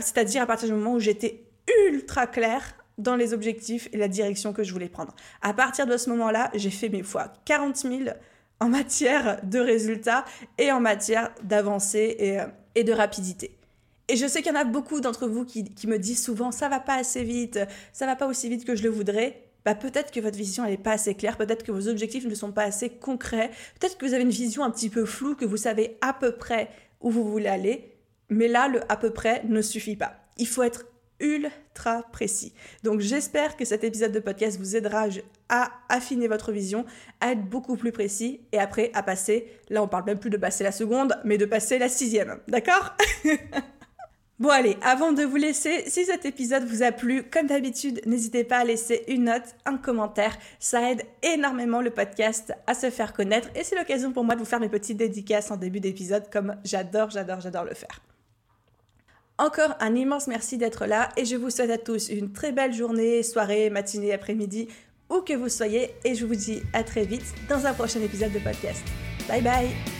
C'est-à-dire à partir du moment où j'étais ultra claire dans les objectifs et la direction que je voulais prendre. À partir de ce moment-là, j'ai fait mes fois 40 000 en matière de résultats et en matière d'avancée et, et de rapidité. Et je sais qu'il y en a beaucoup d'entre vous qui, me disent souvent ça va pas assez vite, ça va pas aussi vite que je le voudrais. Bah peut-être que votre vision n'est pas assez claire, peut-être que vos objectifs ne sont pas assez concrets, peut-être que vous avez une vision un petit peu floue, que vous savez à peu près où vous voulez aller, mais là le à peu près ne suffit pas. Il faut être ultra précis. Donc j'espère que cet épisode de podcast vous aidera à affiner votre vision, à être beaucoup plus précis et après à passer, là on parle même plus de passer la seconde, mais de passer la sixième. D'accord? Bon allez, avant de vous laisser, si cet épisode vous a plu, comme d'habitude, n'hésitez pas à laisser une note, un commentaire. Ça aide énormément le podcast à se faire connaître et c'est l'occasion pour moi de vous faire mes petites dédicaces en début d'épisode comme j'adore, j'adore, j'adore le faire. Encore un immense merci d'être là et je vous souhaite à tous une très belle journée, soirée, matinée, après-midi, où que vous soyez et je vous dis à très vite dans un prochain épisode de podcast. Bye bye